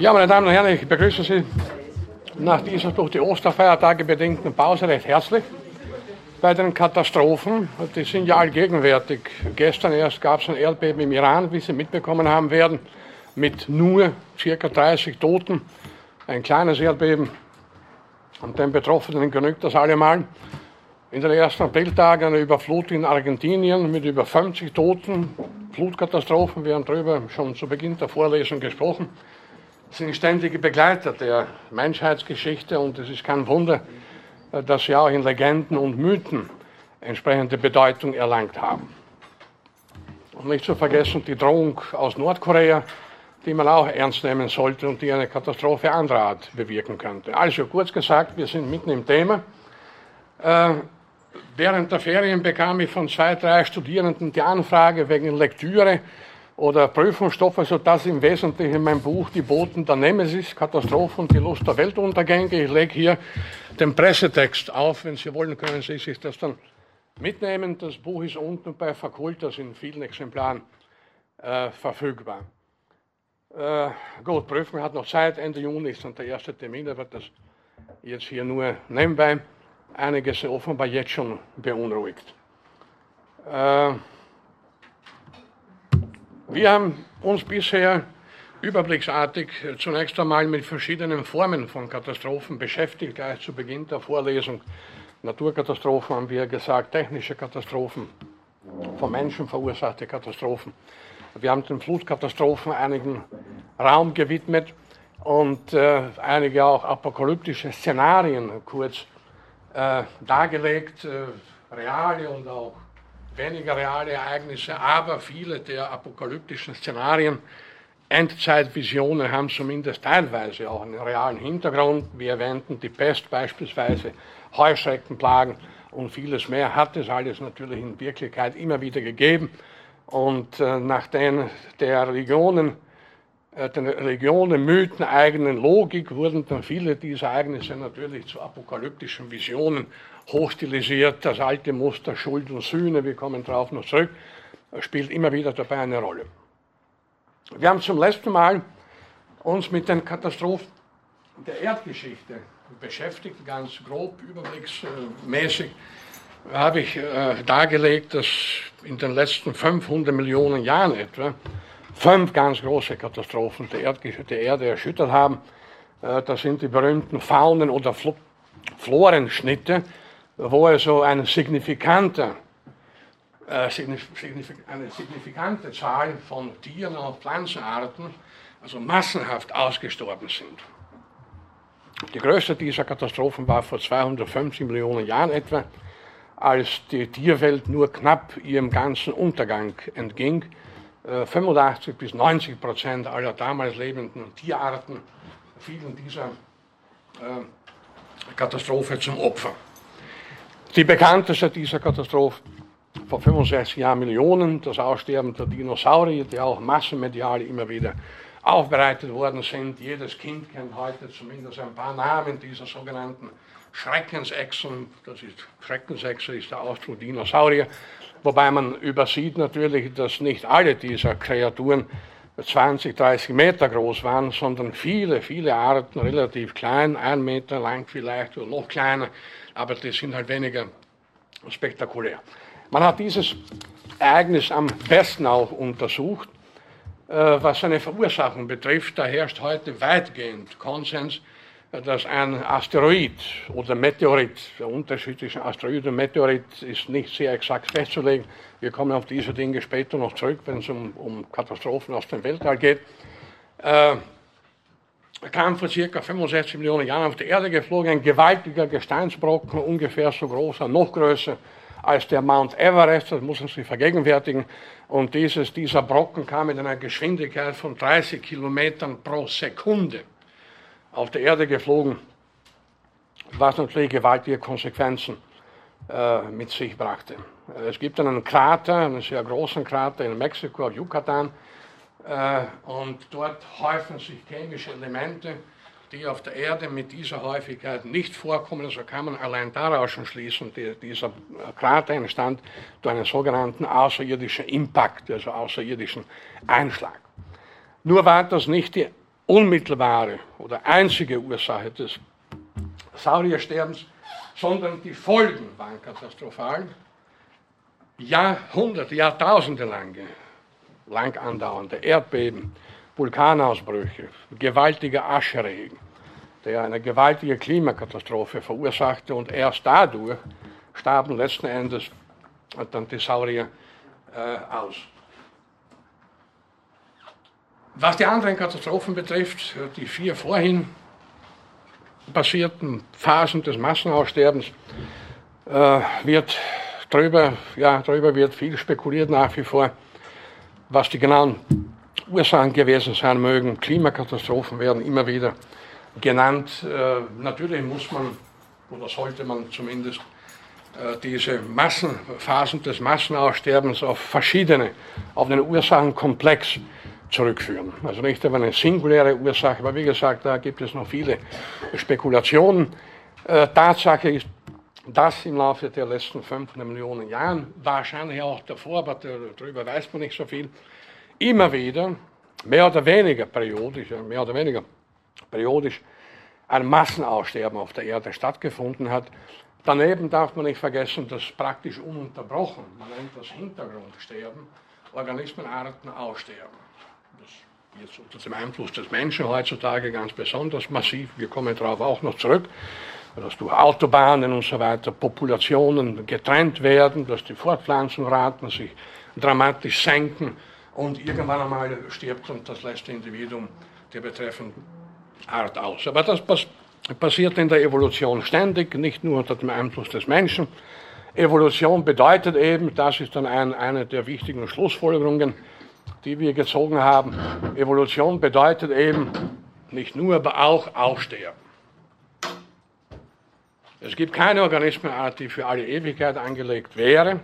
Ja, meine Damen und Herren, ich begrüße Sie nach dieser durch die Osterfeiertage bedingten Pause recht herzlich bei den Katastrophen. Die sind ja allgegenwärtig. Gestern erst gab es ein Erdbeben im Iran, wie Sie mitbekommen haben werden, mit nur ca. 30 Toten. Ein kleines Erdbeben. Und den Betroffenen genügt das allemal. In den ersten Apriltagen eine Überflutung in Argentinien mit über 50 Toten. Flutkatastrophen, wir haben darüber schon zu Beginn der Vorlesung gesprochen sind ständige Begleiter der Menschheitsgeschichte und es ist kein Wunder, dass sie auch in Legenden und Mythen entsprechende Bedeutung erlangt haben. Und nicht zu vergessen die Drohung aus Nordkorea, die man auch ernst nehmen sollte und die eine Katastrophe anderer Art bewirken könnte. Also kurz gesagt, wir sind mitten im Thema. Äh, während der Ferien bekam ich von zwei, drei Studierenden die Anfrage wegen Lektüre oder Prüfungsstoffe, sodass im Wesentlichen mein Buch Die Boten der Nemesis, Katastrophen und die Lust der Weltuntergänge. Ich lege hier den Pressetext auf. Wenn Sie wollen, können Sie sich das dann mitnehmen. Das Buch ist unten bei Fakultas in vielen Exemplaren äh, verfügbar. Äh, gut, Prüfung hat noch Zeit. Ende Juni ist dann der erste Termin. Da wird das jetzt hier nur nebenbei. Einiges offenbar jetzt schon beunruhigt. Äh, wir haben uns bisher überblicksartig zunächst einmal mit verschiedenen Formen von Katastrophen beschäftigt, gleich zu Beginn der Vorlesung. Naturkatastrophen haben wir gesagt, technische Katastrophen, von Menschen verursachte Katastrophen. Wir haben den Flutkatastrophen einigen Raum gewidmet und äh, einige auch apokalyptische Szenarien kurz äh, dargelegt, äh, reale und auch weniger reale Ereignisse, aber viele der apokalyptischen Szenarien, Endzeitvisionen haben zumindest teilweise auch einen realen Hintergrund. Wir erwähnten die Pest beispielsweise, Heuschreckenplagen und vieles mehr hat es alles natürlich in Wirklichkeit immer wieder gegeben. Und äh, nach den der Religionen, äh, den Religionen, Mythen, eigenen Logik wurden dann viele dieser Ereignisse natürlich zu apokalyptischen Visionen hochstilisiert, das alte Muster Schuld und Sühne, wir kommen darauf noch zurück, spielt immer wieder dabei eine Rolle. Wir haben zum letzten Mal uns mit den Katastrophen der Erdgeschichte beschäftigt, ganz grob, überblicksmäßig habe ich äh, dargelegt, dass in den letzten 500 Millionen Jahren etwa fünf ganz große Katastrophen der, Erd der Erde erschüttert haben. Äh, das sind die berühmten Faunen- oder Fl Florenschnitte, wo also eine signifikante, äh, eine signifikante Zahl von Tieren und Pflanzenarten, also massenhaft ausgestorben sind. Die größte dieser Katastrophen war vor 250 Millionen Jahren etwa, als die Tierwelt nur knapp ihrem ganzen Untergang entging. 85 äh, bis 90 Prozent aller damals lebenden Tierarten fielen dieser äh, Katastrophe zum Opfer. Die bekannteste dieser Katastrophen vor 65 Jahren Millionen, das Aussterben der Dinosaurier, die auch massenmedial immer wieder aufbereitet worden sind. Jedes Kind kennt heute zumindest ein paar Namen dieser sogenannten Schreckensechsen. Das ist, Schreckensechse ist der Ausdruck Dinosaurier, wobei man übersieht natürlich, dass nicht alle dieser Kreaturen 20, 30 Meter groß waren, sondern viele, viele Arten relativ klein, ein Meter lang vielleicht oder noch kleiner aber die sind halt weniger spektakulär. Man hat dieses Ereignis am besten auch untersucht. Äh, was seine Verursachung betrifft, da herrscht heute weitgehend Konsens, dass ein Asteroid oder Meteorit, der Unterschied zwischen Asteroid und Meteorit ist nicht sehr exakt festzulegen. Wir kommen auf diese Dinge später noch zurück, wenn es um, um Katastrophen aus dem Weltall geht. Äh, kam vor circa 65 Millionen Jahren auf die Erde geflogen, ein gewaltiger Gesteinsbrocken, ungefähr so groß, noch größer als der Mount Everest, das muss man sich vergegenwärtigen. Und dieses, dieser Brocken kam mit einer Geschwindigkeit von 30 Kilometern pro Sekunde auf die Erde geflogen, was natürlich gewaltige Konsequenzen äh, mit sich brachte. Es gibt einen Krater, einen sehr großen Krater in Mexiko, auf Yucatan, und dort häufen sich chemische Elemente, die auf der Erde mit dieser Häufigkeit nicht vorkommen. Also kann man allein daraus schon schließen, die, dieser Krater entstand durch einen sogenannten außerirdischen Impact, also außerirdischen Einschlag. Nur war das nicht die unmittelbare oder einzige Ursache des Sauriersterbens, sondern die Folgen waren katastrophal. Jahrhunderte, Jahrtausende lange, lang andauernde Erdbeben, Vulkanausbrüche, gewaltiger Ascheregen, der eine gewaltige Klimakatastrophe verursachte und erst dadurch starben letzten Endes dann die Saurier äh, aus. Was die anderen Katastrophen betrifft, die vier vorhin passierten Phasen des Massenaussterbens, äh, wird darüber, ja, darüber wird viel spekuliert nach wie vor, was die genauen Ursachen gewesen sein mögen. Klimakatastrophen werden immer wieder genannt. Äh, natürlich muss man, oder sollte man zumindest, äh, diese Massenphasen des Massenaussterbens auf verschiedene, auf den Ursachenkomplex zurückführen. Also nicht auf eine singuläre Ursache, aber wie gesagt, da gibt es noch viele Spekulationen. Äh, Tatsache ist, dass im Laufe der letzten 500 Millionen Jahren, wahrscheinlich auch davor, aber darüber weiß man nicht so viel, immer wieder, mehr oder weniger periodisch, mehr oder weniger periodisch, ein Massenaussterben auf der Erde stattgefunden hat. Daneben darf man nicht vergessen, dass praktisch ununterbrochen, man nennt das Hintergrundsterben, Organismenarten aussterben. Das jetzt unter dem Einfluss des Menschen heutzutage ganz besonders massiv. Wir kommen darauf auch noch zurück, dass durch Autobahnen und so weiter Populationen getrennt werden, dass die Fortpflanzungsraten sich dramatisch senken und irgendwann einmal stirbt und das letzte Individuum der betreffenden Art aus. Aber das passiert in der Evolution ständig, nicht nur unter dem Einfluss des Menschen. Evolution bedeutet eben, das ist dann ein, eine der wichtigen Schlussfolgerungen, die wir gezogen haben. Evolution bedeutet eben nicht nur, aber auch Aussterben. Es gibt keine Organismenart, die für alle Ewigkeit angelegt wäre.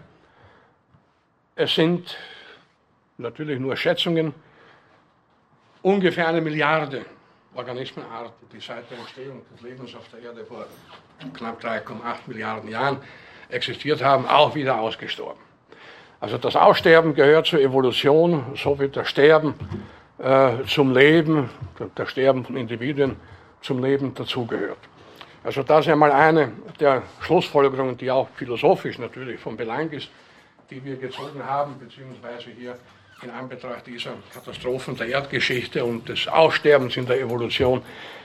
Es sind natürlich nur Schätzungen, ungefähr eine Milliarde Organismenarten, die seit der Entstehung des Lebens auf der Erde vor knapp 3,8 Milliarden Jahren existiert haben, auch wieder ausgestorben. Also das Aussterben gehört zur Evolution, so wie das Sterben äh, zum Leben, das Sterben von Individuen zum Leben dazugehört. Also das ist einmal eine der Schlussfolgerungen, die auch philosophisch natürlich von Belang ist, die wir gezogen haben, beziehungsweise hier in Anbetracht dieser Katastrophen der Erdgeschichte und des Aussterbens in der Evolution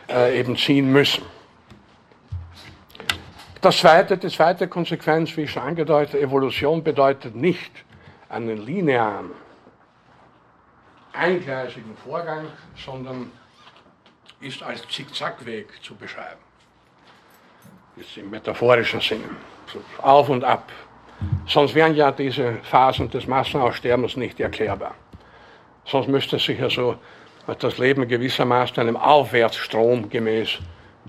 äh, eben ziehen müssen. Das zweite, die zweite Konsequenz, wie schon angedeutet, Evolution bedeutet nicht einen linearen, eingleisigen Vorgang, sondern ist als Zickzackweg zu beschreiben. Jetzt im metaphorischen Sinne. So auf und ab, Sonst wären ja diese Phasen des Massenaussterbens nicht erklärbar. Sonst müsste sich ja so das Leben gewissermaßen einem Aufwärtsstrom gemäß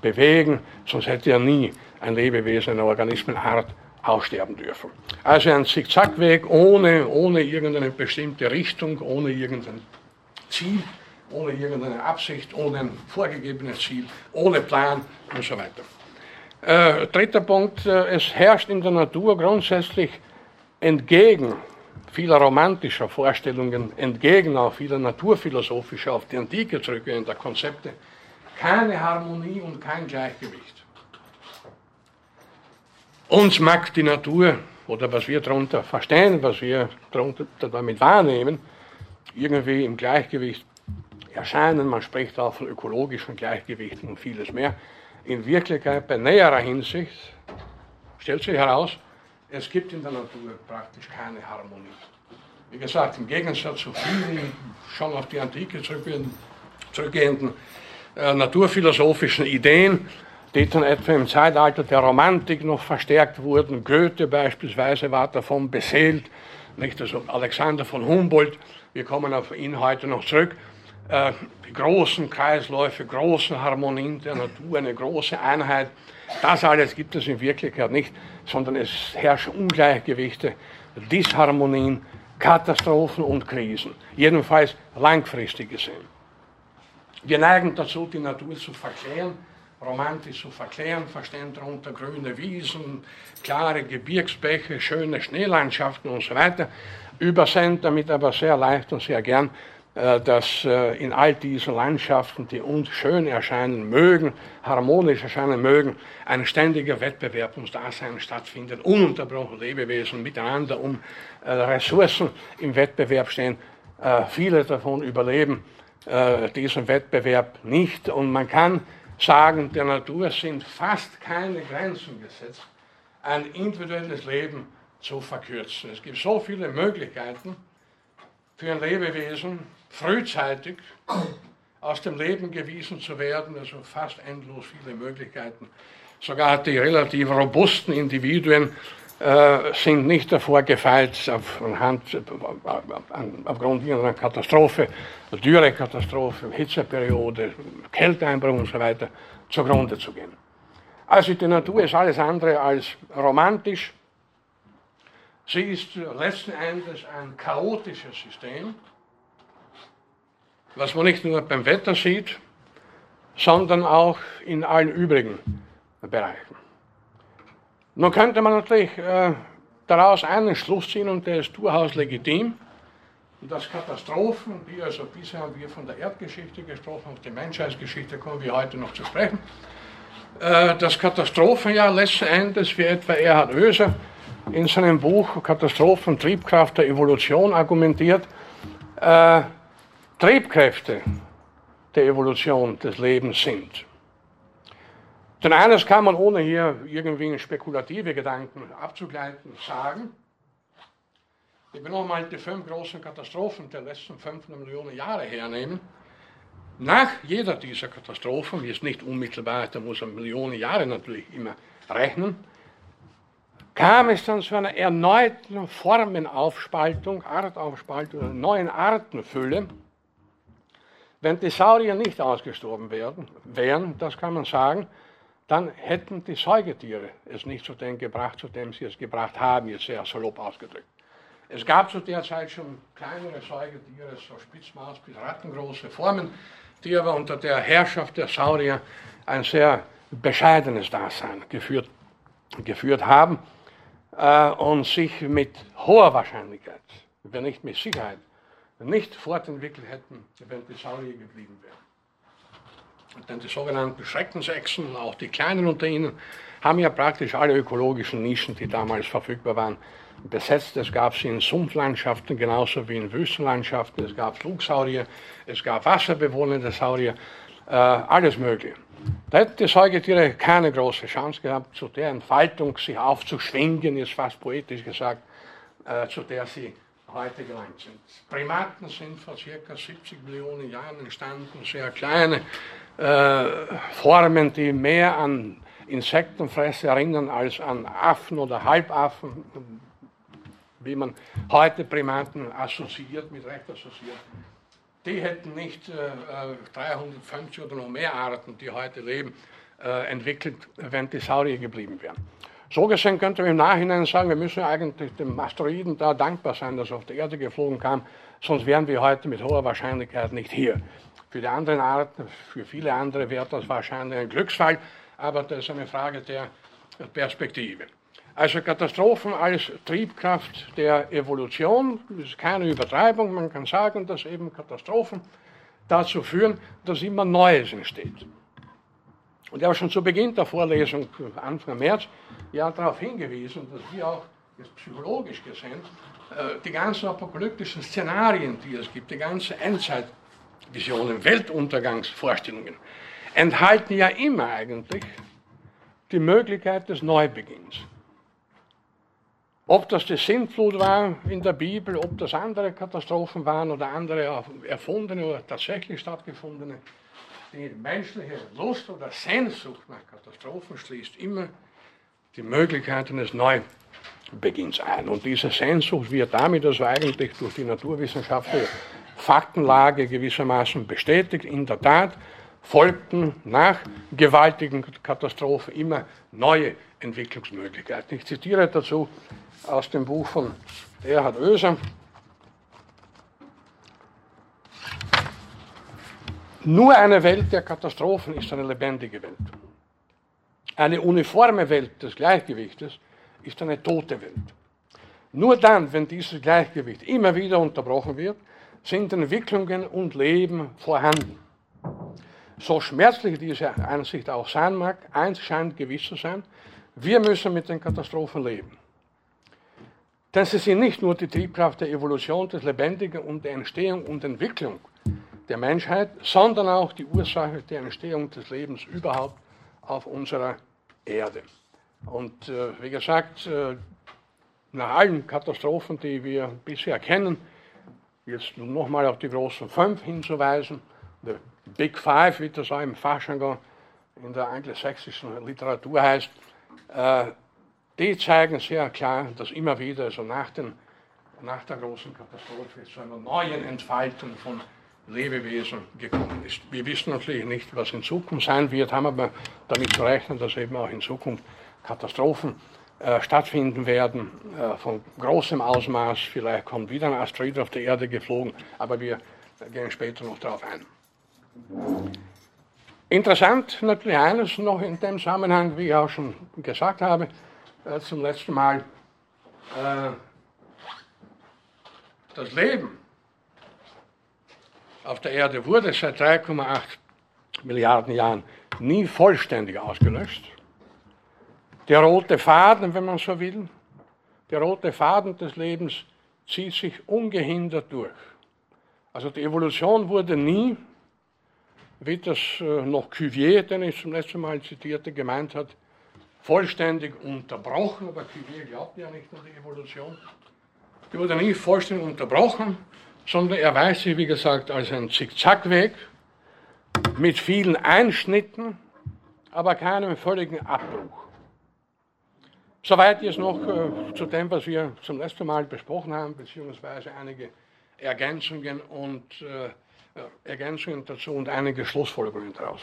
bewegen, sonst hätte ja nie ein Lebewesen, eine Organismenart aussterben dürfen. Also ein Zickzackweg ohne, ohne irgendeine bestimmte Richtung, ohne irgendein Ziel, ohne irgendeine Absicht, ohne ein vorgegebenes Ziel, ohne Plan und so weiter. Äh, dritter Punkt, äh, es herrscht in der Natur grundsätzlich entgegen vieler romantischer Vorstellungen, entgegen auch vieler naturphilosophischer, auf die Antike zurückgehender Konzepte, keine Harmonie und kein Gleichgewicht. Uns mag die Natur oder was wir darunter verstehen, was wir darunter damit wahrnehmen, irgendwie im Gleichgewicht erscheinen. Man spricht auch von ökologischen Gleichgewichten und vieles mehr in Wirklichkeit bei näherer Hinsicht stellt sich heraus, es gibt in der Natur praktisch keine Harmonie. Wie gesagt, im Gegensatz zu vielen schon auf die Antike zurückgehenden äh, naturphilosophischen Ideen, die dann etwa im Zeitalter der Romantik noch verstärkt wurden. Goethe beispielsweise war davon beseelt, nicht? Also Alexander von Humboldt, wir kommen auf ihn heute noch zurück, äh, großen Kreisläufe, großen Harmonien der Natur, eine große Einheit. Das alles gibt es in Wirklichkeit nicht, sondern es herrschen Ungleichgewichte, Disharmonien, Katastrophen und Krisen. Jedenfalls langfristig gesehen. Wir neigen dazu, die Natur zu verklären, romantisch zu verklären, verstehen darunter grüne Wiesen, klare Gebirgsbäche, schöne Schneelandschaften und so weiter, übersehen damit aber sehr leicht und sehr gern dass äh, in all diesen Landschaften, die uns schön erscheinen mögen, harmonisch erscheinen mögen, ein ständiger Wettbewerb ums Dasein stattfindet, ununterbrochen Lebewesen miteinander um äh, Ressourcen im Wettbewerb stehen. Viele davon überleben diesen Wettbewerb nicht und man kann sagen, der Natur sind fast keine Grenzen gesetzt, ein individuelles Leben zu verkürzen. Es gibt so viele Möglichkeiten für ein Lebewesen, frühzeitig aus dem Leben gewiesen zu werden, also fast endlos viele Möglichkeiten. Sogar die relativ robusten Individuen äh, sind nicht davor gefeit, auf, anhand, aufgrund irgendeiner Katastrophe, Dürrekatastrophe, Hitzeperiode, Kälteeinbruch und so weiter, zugrunde zu gehen. Also die Natur ist alles andere als romantisch. Sie ist letzten Endes ein chaotisches System was man nicht nur beim Wetter sieht, sondern auch in allen übrigen Bereichen. Nun könnte man natürlich äh, daraus einen Schluss ziehen, und der ist durchaus legitim, dass Katastrophen, wie also bisher haben wir von der Erdgeschichte gesprochen, auf die Menschheitsgeschichte kommen wir heute noch zu sprechen, äh, dass Katastrophen ja letzten Endes, wie etwa Erhard Oeser in seinem Buch Katastrophen, Triebkraft der Evolution argumentiert, äh, Triebkräfte der Evolution des Lebens sind. Denn eines kann man, ohne hier irgendwie spekulative Gedanken abzugleiten, sagen. Ich will nochmal die fünf großen Katastrophen der letzten 500 Millionen Jahre hernehmen. Nach jeder dieser Katastrophen, wie es nicht unmittelbar ist, da muss man Millionen Jahre natürlich immer rechnen, kam es dann zu einer erneuten Formenaufspaltung, Artaufspaltung, einer neuen Artenfülle, wenn die Saurier nicht ausgestorben werden, wären, das kann man sagen, dann hätten die Säugetiere es nicht zu dem gebracht, zu dem sie es gebracht haben, jetzt sehr salopp ausgedrückt. Es gab zu der Zeit schon kleinere Säugetiere, so Spitzmaus bis rattengroße Formen, die aber unter der Herrschaft der Saurier ein sehr bescheidenes Dasein geführt, geführt haben äh, und sich mit hoher Wahrscheinlichkeit, wenn nicht mit Sicherheit, nicht fortentwickelt hätten, wenn die Saurier geblieben wären. Denn die sogenannten Schreckensechsen, auch die kleinen unter ihnen, haben ja praktisch alle ökologischen Nischen, die damals verfügbar waren, besetzt. Es gab sie in Sumpflandschaften genauso wie in Wüstenlandschaften. Es gab Flugsaurier, es gab wasserbewohnende Saurier, äh, alles Mögliche. Da hätten die Säugetiere keine große Chance gehabt, zu der Entfaltung sich aufzuschwingen, ist fast poetisch gesagt, äh, zu der sie heute gelangt sind. Primaten sind vor ca. 70 Millionen Jahren entstanden, sehr kleine äh, Formen, die mehr an Insektenfresse erinnern als an Affen oder Halbaffen, wie man heute Primaten assoziiert, mit Recht assoziiert. Die hätten nicht äh, 350 äh, oder noch mehr Arten, die heute leben, äh, entwickelt, wenn die Saurier geblieben wären. So gesehen könnte man im Nachhinein sagen, wir müssen eigentlich dem Asteroiden da dankbar sein, dass er auf die Erde geflogen kam, sonst wären wir heute mit hoher Wahrscheinlichkeit nicht hier. Für die anderen Arten, für viele andere wäre das wahrscheinlich ein Glücksfall, aber das ist eine Frage der Perspektive. Also Katastrophen als Triebkraft der Evolution, das ist keine Übertreibung, man kann sagen, dass eben Katastrophen dazu führen, dass immer Neues entsteht. Und ich habe schon zu Beginn der Vorlesung, Anfang März, ja darauf hingewiesen, dass wir auch jetzt psychologisch gesehen äh, die ganzen apokalyptischen Szenarien, die es gibt, die ganzen Endzeitvisionen, Weltuntergangsvorstellungen, enthalten ja immer eigentlich die Möglichkeit des Neubeginns. Ob das die Sintflut war in der Bibel, ob das andere Katastrophen waren oder andere erfundene oder tatsächlich stattgefundene, die menschliche Lust oder Sehnsucht nach Katastrophen schließt immer die Möglichkeit eines Neubeginns ein. Und diese Sehnsucht wird damit also eigentlich durch die naturwissenschaftliche Faktenlage gewissermaßen bestätigt. In der Tat folgten nach gewaltigen Katastrophen immer neue Entwicklungsmöglichkeiten. Ich zitiere dazu aus dem Buch von Erhard Oeser. Nur eine Welt der Katastrophen ist eine lebendige Welt. Eine uniforme Welt des Gleichgewichtes ist eine tote Welt. Nur dann, wenn dieses Gleichgewicht immer wieder unterbrochen wird, sind Entwicklungen und Leben vorhanden. So schmerzlich diese Einsicht auch sein mag, eins scheint gewiss zu sein, wir müssen mit den Katastrophen leben. Denn sie sind nicht nur die Triebkraft der Evolution, des Lebendigen und der Entstehung und Entwicklung der Menschheit, sondern auch die Ursache der Entstehung des Lebens überhaupt auf unserer Erde. Und äh, wie gesagt, äh, nach allen Katastrophen, die wir bisher kennen, jetzt nochmal auf die großen fünf hinzuweisen, the Big Five, wie das auch im Fachjargon in der angelsächsischen Literatur heißt, äh, die zeigen sehr klar, dass immer wieder, also nach, den, nach der großen Katastrophe, zu einer neuen Entfaltung von Lebewesen gekommen ist. Wir wissen natürlich nicht, was in Zukunft sein wird, haben aber damit zu rechnen, dass eben auch in Zukunft Katastrophen äh, stattfinden werden, äh, von großem Ausmaß. Vielleicht kommt wieder ein Asteroid auf die Erde geflogen, aber wir gehen später noch darauf ein. Interessant natürlich eines noch in dem Zusammenhang, wie ich auch schon gesagt habe, äh, zum letzten Mal, äh, das Leben auf der Erde wurde seit 3,8 Milliarden Jahren nie vollständig ausgelöscht. Der rote Faden, wenn man so will, der rote Faden des Lebens zieht sich ungehindert durch. Also die Evolution wurde nie, wie das äh, noch Cuvier, den ich zum letzten Mal zitierte, gemeint hat, vollständig unterbrochen, aber Cuvier glaubt ja nicht an die Evolution. Die wurde nie vollständig unterbrochen, sondern er weiß sich, wie gesagt, als ein Zickzackweg mit vielen Einschnitten, aber keinem völligen Abbruch. Soweit jetzt noch äh, zu dem, was wir zum letzten Mal besprochen haben, beziehungsweise einige Ergänzungen und äh, Ergänzungen dazu und einige Schlussfolgerungen daraus.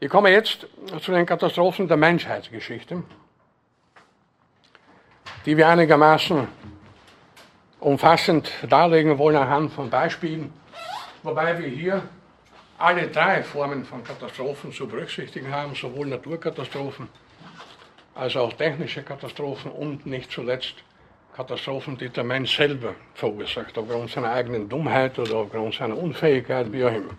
Ich komme jetzt zu den Katastrophen der Menschheitsgeschichte, die wir einigermaßen umfassend darlegen wollen anhand von Beispielen, wobei wir hier alle drei Formen von Katastrophen zu berücksichtigen haben, sowohl Naturkatastrophen als auch technische Katastrophen und nicht zuletzt Katastrophen, die der Mensch selber verursacht, aufgrund seiner eigenen Dummheit oder aufgrund seiner Unfähigkeit, wie auch immer.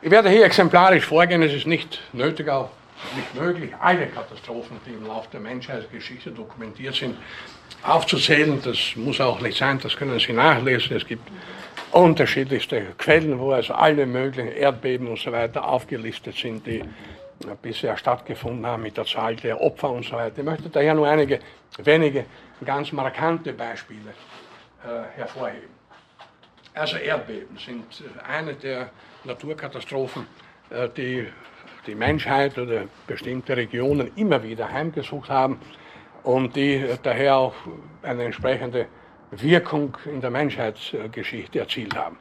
Ich werde hier exemplarisch vorgehen, es ist nicht nötig, auch nicht möglich, alle Katastrophen, die im Laufe der Menschheitsgeschichte dokumentiert sind, aufzuzählen. Das muss auch nicht sein, das können Sie nachlesen. Es gibt unterschiedlichste Quellen, wo also alle möglichen Erdbeben und so weiter aufgelistet sind, die bisher stattgefunden haben mit der Zahl der Opfer und so weiter. Ich möchte daher nur einige wenige ganz markante Beispiele äh, hervorheben. Also Erdbeben sind eine der Naturkatastrophen, äh, die die Menschheit oder bestimmte Regionen immer wieder heimgesucht haben und die daher auch eine entsprechende Wirkung in der Menschheitsgeschichte erzielt haben.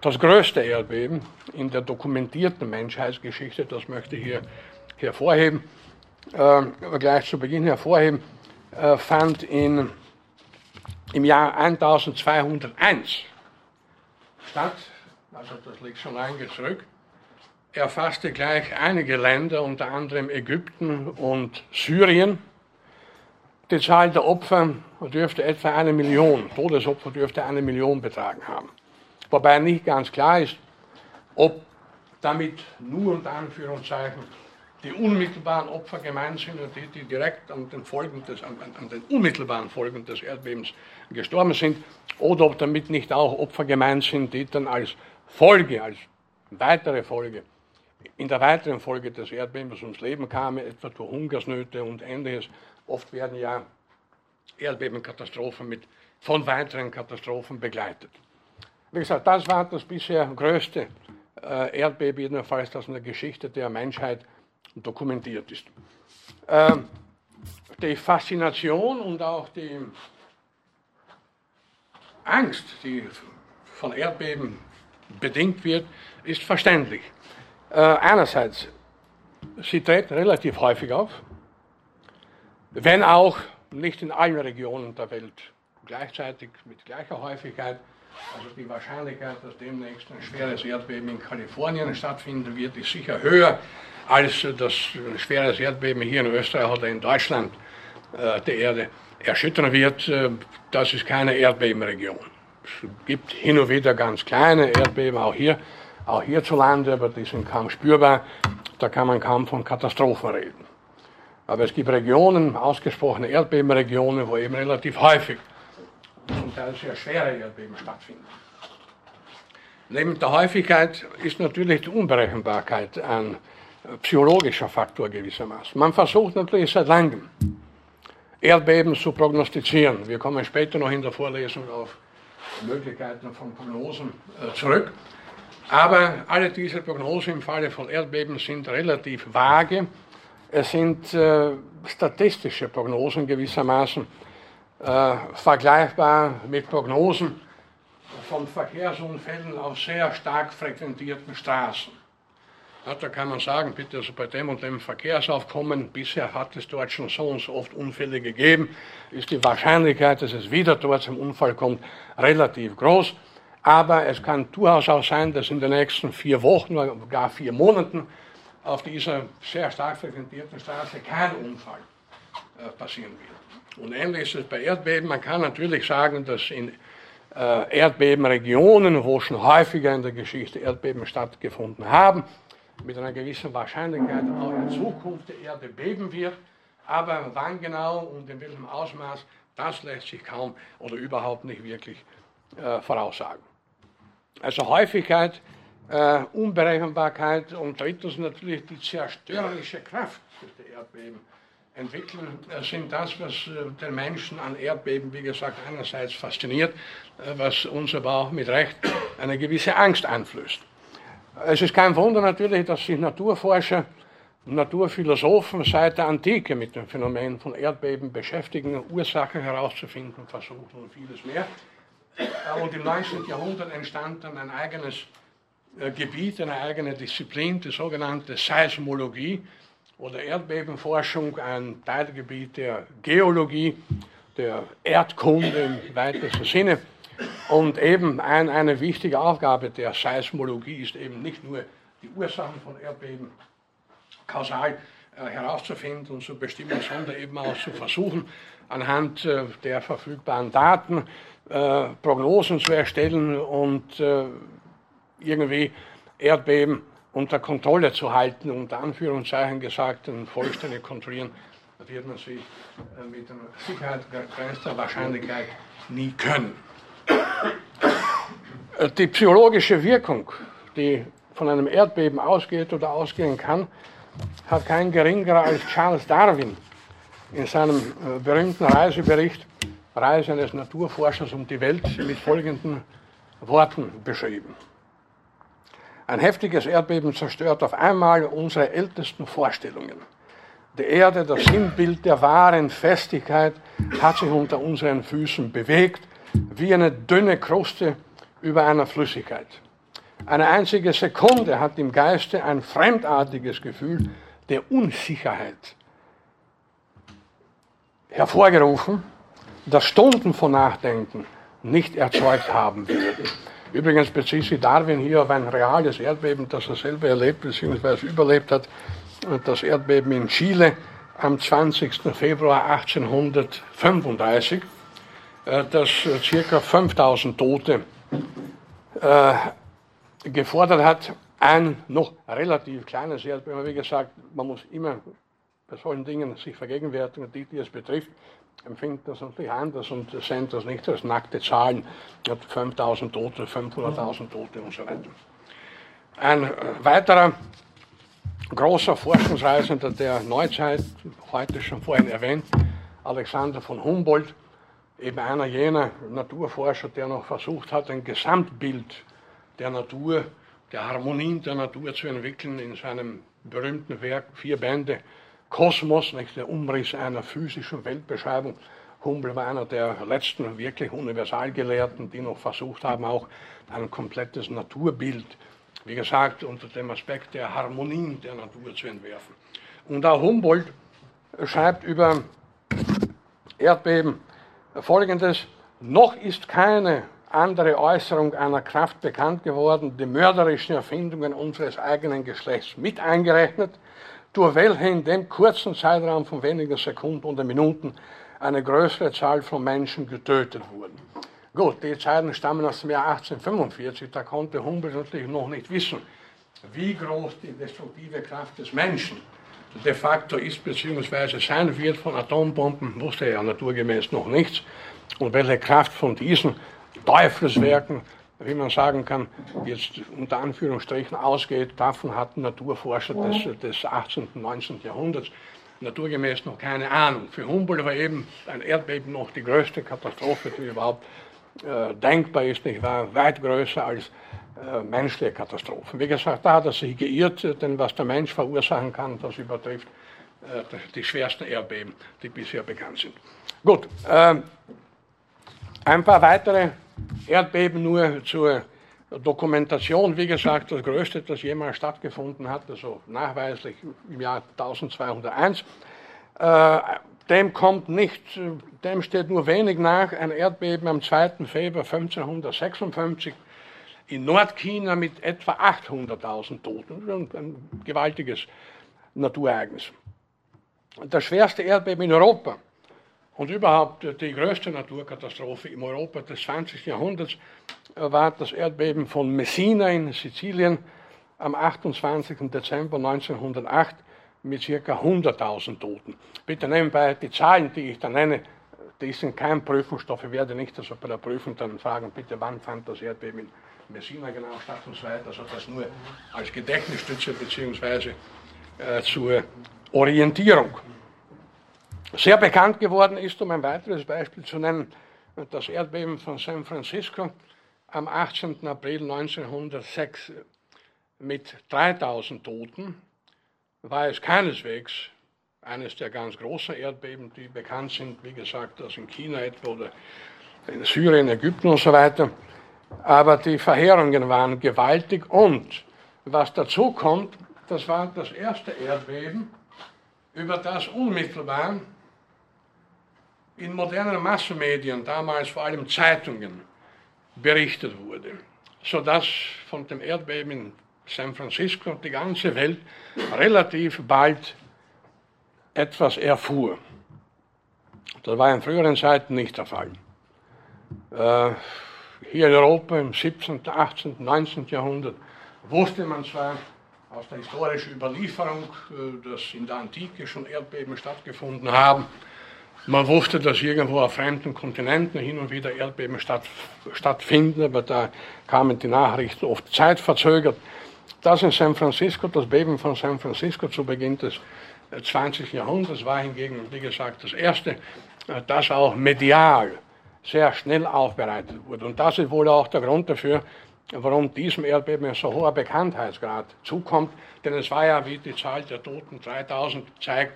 Das größte Erdbeben in der dokumentierten Menschheitsgeschichte, das möchte ich hier hervorheben, äh, gleich zu Beginn hervorheben, äh, fand in, im Jahr 1201 statt, also das liegt schon lange zurück. Er fasste gleich einige Länder, unter anderem Ägypten und Syrien. Die Zahl der Opfer dürfte etwa eine Million, Todesopfer dürfte eine Million betragen haben. Wobei nicht ganz klar ist, ob damit nur unter Anführungszeichen die unmittelbaren Opfer gemeint sind und die, die direkt an den, Folgen des, an, an den unmittelbaren Folgen des Erdbebens gestorben sind, oder ob damit nicht auch Opfer gemeint sind, die dann als Folge, als weitere Folge, in der weiteren Folge des Erdbebens ums Leben kamen, etwa durch Hungersnöte und ähnliches. Oft werden ja Erdbebenkatastrophen mit von weiteren Katastrophen begleitet. Wie gesagt, das war das bisher größte äh, Erdbeben, jedenfalls das in der Geschichte der Menschheit dokumentiert ist. Ähm, die Faszination und auch die Angst, die von Erdbeben bedingt wird, ist verständlich. Äh, einerseits, sie treten relativ häufig auf, wenn auch nicht in allen Regionen der Welt gleichzeitig mit gleicher Häufigkeit. Also die Wahrscheinlichkeit, dass demnächst ein schweres Erdbeben in Kalifornien stattfinden wird, ist sicher höher als das schweres Erdbeben hier in Österreich oder in Deutschland äh, der Erde erschüttern wird, das ist keine Erdbebenregion. Es gibt hin und wieder ganz kleine Erdbeben, auch hier, auch hierzulande, aber die sind kaum spürbar. Da kann man kaum von Katastrophen reden. Aber es gibt Regionen, ausgesprochene Erdbebenregionen, wo eben relativ häufig zum Teil sehr schwere Erdbeben stattfinden. Neben der Häufigkeit ist natürlich die Unberechenbarkeit ein psychologischer Faktor gewissermaßen. Man versucht natürlich seit langem, Erdbeben zu prognostizieren. Wir kommen später noch in der Vorlesung auf Möglichkeiten von Prognosen äh, zurück. Aber alle diese Prognosen im Falle von Erdbeben sind relativ vage. Es sind äh, statistische Prognosen gewissermaßen äh, vergleichbar mit Prognosen von Verkehrsunfällen auf sehr stark frequentierten Straßen. Ja, da kann man sagen, bitte, also bei dem und dem Verkehrsaufkommen, bisher hat es dort schon so und so oft Unfälle gegeben, ist die Wahrscheinlichkeit, dass es wieder dort zum Unfall kommt, relativ groß. Aber es kann durchaus auch sein, dass in den nächsten vier Wochen oder gar vier Monaten auf dieser sehr stark frequentierten Straße kein Unfall äh, passieren wird. Und ähnlich ist es bei Erdbeben. Man kann natürlich sagen, dass in äh, Erdbebenregionen, wo schon häufiger in der Geschichte Erdbeben stattgefunden haben, mit einer gewissen Wahrscheinlichkeit auch in Zukunft die Erde beben wird. Aber wann genau und in welchem Ausmaß, das lässt sich kaum oder überhaupt nicht wirklich äh, voraussagen. Also Häufigkeit, äh, Unberechenbarkeit und drittens natürlich die zerstörerische Kraft der Erdbeben entwickeln, sind das, was äh, den Menschen an Erdbeben, wie gesagt, einerseits fasziniert, äh, was uns aber auch mit Recht eine gewisse Angst einflößt. Es ist kein Wunder natürlich, dass sich Naturforscher und Naturphilosophen seit der Antike mit dem Phänomen von Erdbeben beschäftigen, Ursachen herauszufinden versuchen und vieles mehr. Und im 19. Jahrhundert entstand dann ein eigenes Gebiet, eine eigene Disziplin, die sogenannte Seismologie, oder Erdbebenforschung ein Teilgebiet der Geologie, der Erdkunde im weitesten Sinne. Und eben ein, eine wichtige Aufgabe der Seismologie ist eben nicht nur die Ursachen von Erdbeben kausal äh, herauszufinden und zu bestimmen, sondern eben auch zu versuchen, anhand äh, der verfügbaren Daten äh, Prognosen zu erstellen und äh, irgendwie Erdbeben unter Kontrolle zu halten, unter Anführungszeichen gesagt, und vollständig kontrollieren wird man sie äh, mit einer Sicherheit grenzter Wahrscheinlichkeit nie können. Äh, die psychologische Wirkung, die von einem Erdbeben ausgeht oder ausgehen kann, hat kein geringerer als Charles Darwin in seinem äh, berühmten Reisebericht Reise eines Naturforschers um die Welt mit folgenden Worten beschrieben. Ein heftiges Erdbeben zerstört auf einmal unsere ältesten Vorstellungen. Die Erde, das Sinnbild der wahren Festigkeit, hat sich unter unseren Füßen bewegt, wie eine dünne Kruste über einer Flüssigkeit. Eine einzige Sekunde hat im Geiste ein fremdartiges Gefühl der Unsicherheit hervorgerufen, das Stunden von Nachdenken nicht erzeugt haben würden. Übrigens bezieht sich Darwin hier auf ein reales Erdbeben, das er selber erlebt bzw. überlebt hat. Das Erdbeben in Chile am 20. Februar 1835, äh, das ca. 5000 Tote äh, gefordert hat. Ein noch relativ kleines Erdbeben, wie gesagt, man muss immer bei solchen Dingen sich vergegenwärtigen, die, die es betrifft empfindet das natürlich anders und sendet das nicht als nackte Zahlen. 5000 Tote, 500.000 Tote und so weiter. Ein äh, weiterer großer Forschungsreisender der Neuzeit, heute schon vorhin erwähnt, Alexander von Humboldt, eben einer jener Naturforscher, der noch versucht hat, ein Gesamtbild der Natur, der Harmonien der Natur zu entwickeln in seinem berühmten Werk, vier Bände, Kosmos, nicht der Umriss einer physischen Weltbeschreibung. Humboldt war einer der letzten wirklich Universalgelehrten, die noch versucht haben, auch ein komplettes Naturbild, wie gesagt, unter dem Aspekt der Harmonien der Natur zu entwerfen. Und auch Humboldt schreibt über Erdbeben folgendes, noch ist keine andere Äußerung einer Kraft bekannt geworden, die mörderischen Erfindungen unseres eigenen Geschlechts mit eingerechnet, durch welche in dem kurzen Zeitraum von wenigen Sekunden oder Minuten eine größere Zahl von Menschen getötet wurden. Gut, die Zeiten stammen aus dem Jahr 1845, da konnte Humboldt natürlich noch nicht wissen, wie groß die destruktive Kraft des Menschen de facto ist bzw. sein wird von Atombomben, wusste er ja naturgemäß noch nichts. Und welche Kraft von diesen Teufelswerken, wie man sagen kann, jetzt unter Anführungsstrichen ausgeht, davon hatten Naturforscher des, des 18. und 19. Jahrhunderts naturgemäß noch keine Ahnung. Für Humboldt war eben ein Erdbeben noch die größte Katastrophe, die überhaupt äh, denkbar ist, nicht wahr? Weit größer als äh, menschliche Katastrophen. Wie gesagt, da hat er sich geirrt, denn was der Mensch verursachen kann, das übertrifft äh, die schwersten Erdbeben, die bisher bekannt sind. Gut, äh, ein paar weitere Erdbeben nur zur Dokumentation. Wie gesagt, das größte, das jemals stattgefunden hat, also nachweislich im Jahr 1201. Äh, dem kommt nicht, dem steht nur wenig nach, ein Erdbeben am 2. Februar 1556 in Nordchina mit etwa 800.000 Toten. Ein, gewaltiges Naturereignis. Das schwerste Erdbeben in Europa und überhaupt die größte Naturkatastrophe im Europa des 20. Jahrhunderts war das Erdbeben von Messina in Sizilien am 28. Dezember 1908 mit ca. 100.000 Toten. Bitte nebenbei, die Zahlen, die ich da nenne, die sind kein Prüfungsstoff. Ich werde nicht also bei der Prüfung dann fragen, bitte, wann fand das Erdbeben in Messina genau statt und so weiter. Also das nur als Gedächtnisstütze bzw. Äh, zur Orientierung. Sehr bekannt geworden ist, um ein weiteres Beispiel zu nennen, das Erdbeben von San Francisco am 18. April 1906 mit 3000 Toten war es keineswegs eines der ganz großen Erdbeben, die bekannt sind, wie gesagt, das in China etwa oder in Syrien, Ägypten und so weiter. Aber die Verheerungen waren gewaltig und was dazu kommt, das war das erste Erdbeben, über das unmittelbar in modernen Massenmedien, damals vor allem Zeitungen, berichtet wurde, sodass von dem Erdbeben in San Francisco die ganze Welt relativ bald etwas erfuhr. Das war in früheren Zeiten nicht der Fall. Äh, hier in Europa im 17., 18., 19. Jahrhundert wusste man zwar aus der historischen Überlieferung, äh, dass in der Antike schon Erdbeben stattgefunden haben. Man wusste, dass irgendwo auf fremden Kontinenten hin und wieder Erdbeben statt, stattfinden, aber da kamen die Nachrichten oft zeitverzögert. Das in San Francisco, das Beben von San Francisco zu Beginn des 20. Äh, Jahrhunderts war hingegen, wie gesagt, das erste, äh, das auch medial sehr schnell aufbereitet wurde. Und das ist wohl auch der Grund dafür, warum diesem Erdbeben ein so hoher Bekanntheitsgrad zukommt. Denn es war ja, wie die Zahl der Toten 3000 zeigt,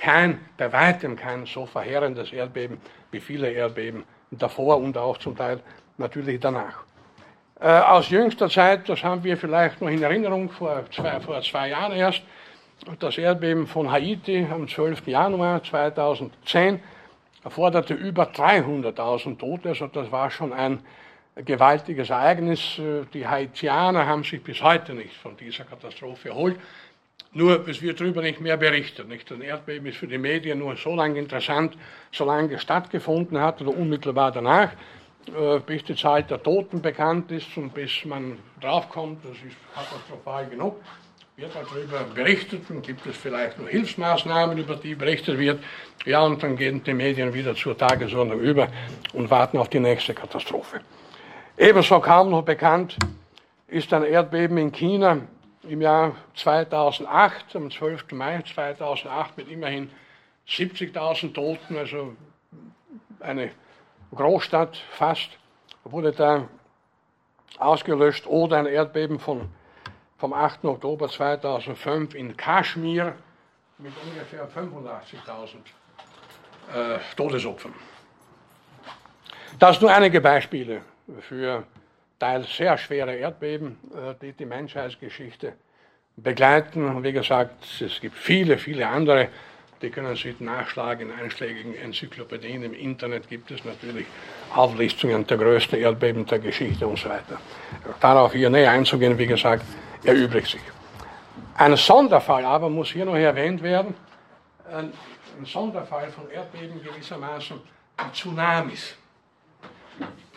kein, bei weitem kein so verheerendes Erdbeben wie viele Erdbeben davor und auch zum Teil natürlich danach. Äh, aus jüngster Zeit, das haben wir vielleicht noch in Erinnerung, vor zwei, vor zwei Jahren erst, das Erdbeben von Haiti am 12. Januar 2010 erforderte über 300.000 Tote, also das war schon ein gewaltiges Ereignis. Die Haitianer haben sich bis heute nicht von dieser Katastrophe erholt. Nur es wird darüber nicht mehr berichtet. Nicht? Ein Erdbeben ist für die Medien nur so lange interessant, solange es stattgefunden hat oder unmittelbar danach, äh, bis die Zahl der Toten bekannt ist und bis man draufkommt, das ist katastrophal genug wird darüber berichtet und gibt es vielleicht nur Hilfsmaßnahmen, über die berichtet wird. Ja, und dann gehen die Medien wieder zur Tagesordnung über und warten auf die nächste Katastrophe. Ebenso kaum noch bekannt ist ein Erdbeben in China im Jahr 2008, am 12. Mai 2008 mit immerhin 70.000 Toten, also eine Großstadt fast, wurde da ausgelöscht oder ein Erdbeben von vom 8. Oktober 2005 in Kaschmir mit ungefähr 85.000 äh, Todesopfern. Das nur einige Beispiele für teils sehr schwere Erdbeben, äh, die die Menschheitsgeschichte begleiten. Wie gesagt, es gibt viele, viele andere. Die können Sie nachschlagen in einschlägigen Enzyklopädien. Im Internet gibt es natürlich Auflistungen der größten Erdbeben der Geschichte und so weiter. Darauf hier näher einzugehen, wie gesagt, erübrigt sich. Ein Sonderfall aber muss hier noch erwähnt werden. ein Sonderfall von Erdbeben gewissermaßen Tsunamis.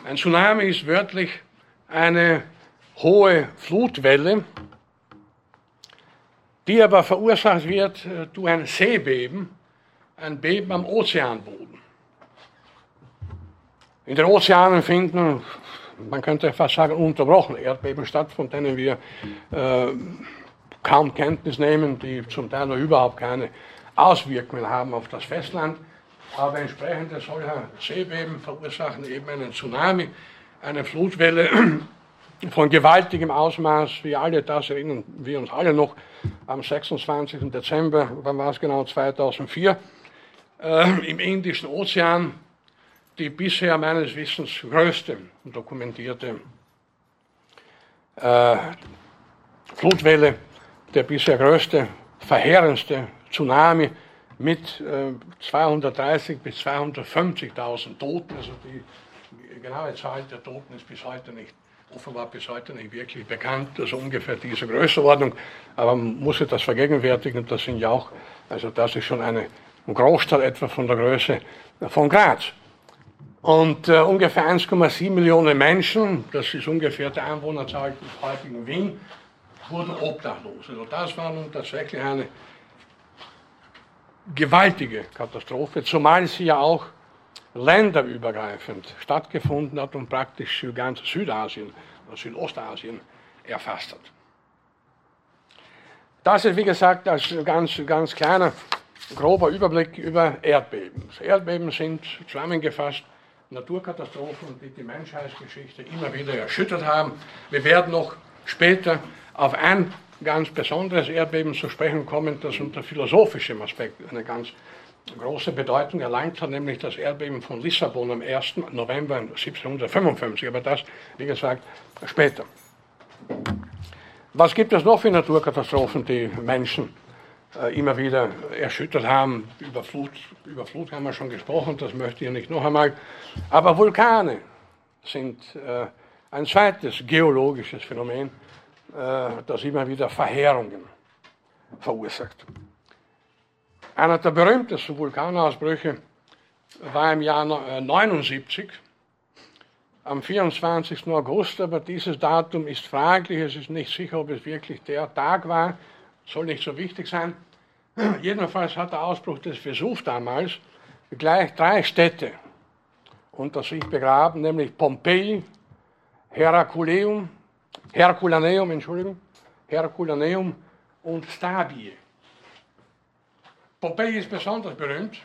Ein Tsunami ist wörtlich eine hohe Flutwelle, die aber verursacht wird äh, durch ein Seebeben, ein Beben am Ozeanboden. In den Ozeanen finden, man könnte fast sagen, unterbrochen Erdbeben statt, von denen wir äh, kaum Kenntnis nehmen, die zum Teil noch überhaupt keine Auswirkungen haben auf das Festland. Aber entsprechend solcher Seebeben verursachen eben einen Tsunami, eine Flutwelle von gewaltigem Ausmaß. Wir alle das erinnern wir uns alle noch am 26. Dezember, wann war es genau, 2004, äh, im Indischen Ozean die bisher meines Wissens größte dokumentierte äh, Flutwelle, der bisher größte, verheerendste Tsunami mit äh, 230 bis 250.000 Toten. Also die genaue Zahl der Toten ist bis heute nicht, offenbar bis heute nicht wirklich bekannt. Also ungefähr diese Größenordnung. Aber man muss sich das vergegenwärtigen. Das sind ja auch, also das ist schon eine Großstadt etwa von der Größe von Graz. Und äh, ungefähr 1,7 Millionen Menschen, das ist ungefähr die Einwohnerzahl des heutigen Wien, wurden obdachlos. Also das war nun tatsächlich eine gewaltige Katastrophe, zumal sie ja auch länderübergreifend stattgefunden hat und praktisch ganz Südasien oder Südostasien erfasst hat. Das ist, wie gesagt, ein ganz, ganz kleiner, grober Überblick über Erdbeben. Erdbeben sind zusammengefasst Naturkatastrophen, die die Menschheitsgeschichte immer wieder erschüttert haben. Wir werden noch später auf ein ganz besonderes Erdbeben zu sprechen kommen, das unter philosophischem Aspekt eine ganz große Bedeutung erlangt hat, nämlich das Erdbeben von Lissabon am 1. November 1755. Aber das, wie gesagt, später. Was gibt es noch für Naturkatastrophen, die Menschen äh, immer wieder erschüttert haben? Über Flut, über Flut haben wir schon gesprochen, das möchte ich nicht noch einmal. Aber Vulkane sind äh, ein zweites geologisches Phänomen, äh, das immer wieder Verheerungen verursacht. Einer der berühmtesten Vulkanausbrüche war im Jahr 1979, am 24. August, aber dieses Datum ist fraglich, es ist nicht sicher, ob es wirklich der Tag war, soll nicht so wichtig sein. Jedenfalls hat der Ausbruch des Vesuv damals gleich drei Städte unter sich begraben, nämlich Pompeji, Heraculaneum Herculaneum, Entschuldigung, Herculaneum und Stabie. Pompeji ist besonders berühmt.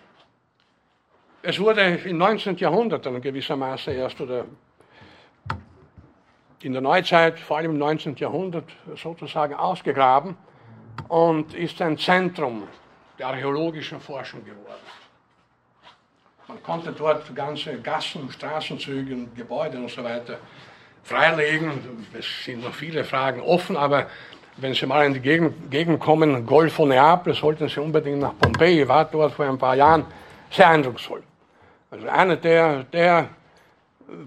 Es wurde im 19. Jahrhundert dann gewissermaßen erst oder in der Neuzeit, vor allem im 19. Jahrhundert, sozusagen ausgegraben und ist ein Zentrum der archäologischen Forschung geworden. Man konnte dort ganze Gassen, Straßenzüge, Gebäude und so weiter freilegen. Es sind noch viele Fragen offen, aber wenn Sie mal in die Gegend, Gegend kommen, Golf von Neapel, sollten Sie unbedingt nach Pompeji. Ich war dort vor ein paar Jahren sehr eindrucksvoll. Also eine der, der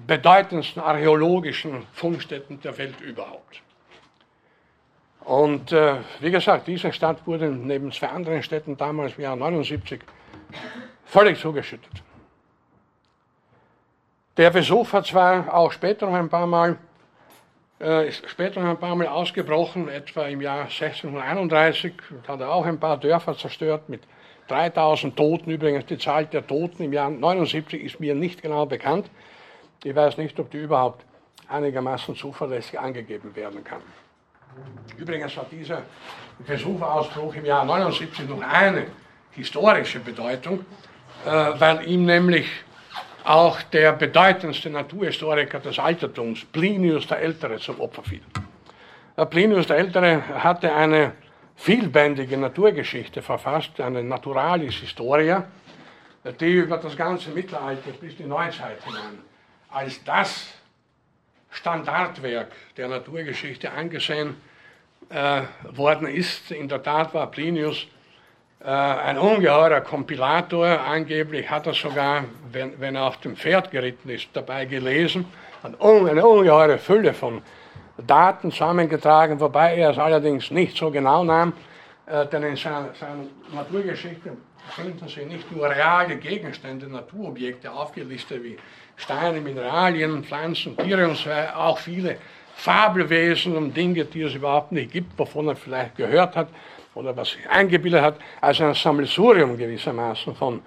bedeutendsten archäologischen Fundstätten der Welt überhaupt. Und äh, wie gesagt, diese Stadt wurde neben zwei anderen Städten damals im Jahr 79 völlig zugeschüttet. Der Vesuv hat zwar auch später noch ein paar Mal, ist später noch ein paar Mal ausgebrochen, etwa im Jahr 1631, hat er auch ein paar Dörfer zerstört mit 3000 Toten. Übrigens, die Zahl der Toten im Jahr 79 ist mir nicht genau bekannt. Ich weiß nicht, ob die überhaupt einigermaßen zuverlässig angegeben werden kann. Übrigens hat dieser Vesuvausbruch im Jahr 79 noch eine historische Bedeutung, äh, weil ihm nämlich auch der bedeutendste Naturhistoriker des Altertums, Plinius der Ältere, zum Opfer fiel. Plinius der Ältere hatte eine vielbändige Naturgeschichte verfasst, eine Naturalis Historia, die über das ganze Mittelalter bis die Neuzeit hinein als das Standardwerk der Naturgeschichte angesehen äh, worden ist. In der Tat war Plinius ein ungeheurer Kompilator. Angeblich hat er sogar, wenn, wenn er auf dem Pferd geritten ist, dabei gelesen. Eine ungeheure Fülle von Daten zusammengetragen, wobei er es allerdings nicht so genau nahm, äh, denn in seiner, seiner Naturgeschichte finden Sie nicht nur reale Gegenstände, Naturobjekte aufgelistet wie Steine, Mineralien, Pflanzen, Tiere und so weiter, auch viele Fabelwesen und Dinge, die es überhaupt nicht gibt, wovon er vielleicht gehört hat oder was sich eingebildet hat, also ein Sammelsurium gewissermaßen von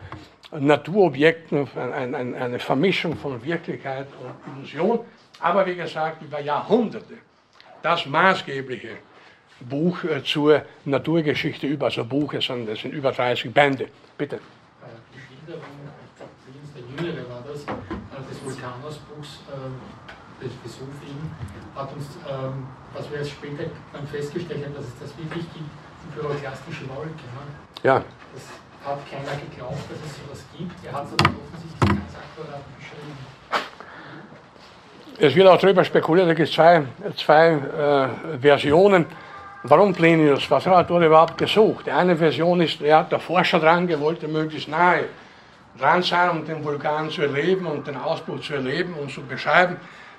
Naturobjekten, ein, ein, eine Vermischung von Wirklichkeit und Illusion, aber wie gesagt über Jahrhunderte das maßgebliche Buch äh, zur Naturgeschichte über, also Buch, es sind, über 30 Bände. Bitte. Die Schilderung, der Jüngere war das, äh, des Vulkanausbruchs äh, des Vesuvien, hat uns, ähm, was wir jetzt später dann festgestellt haben, dass es das wirklich gibt, pyroklastische Wolke. Ne? Ja. Das hat keiner geglaubt, dass es sowas gibt. Er hat es aber offensichtlich ganz akkurat beschrieben. Es wird auch darüber spekuliert, da gibt es zwei, zwei äh, Versionen. Warum Plinius? Was hat er überhaupt gesucht? Die eine Version ist, er hat der Forscher dran gewollt, möglichst nahe dran sein, um den Vulkan zu erleben und den Ausbruch zu erleben und zu beschreiben.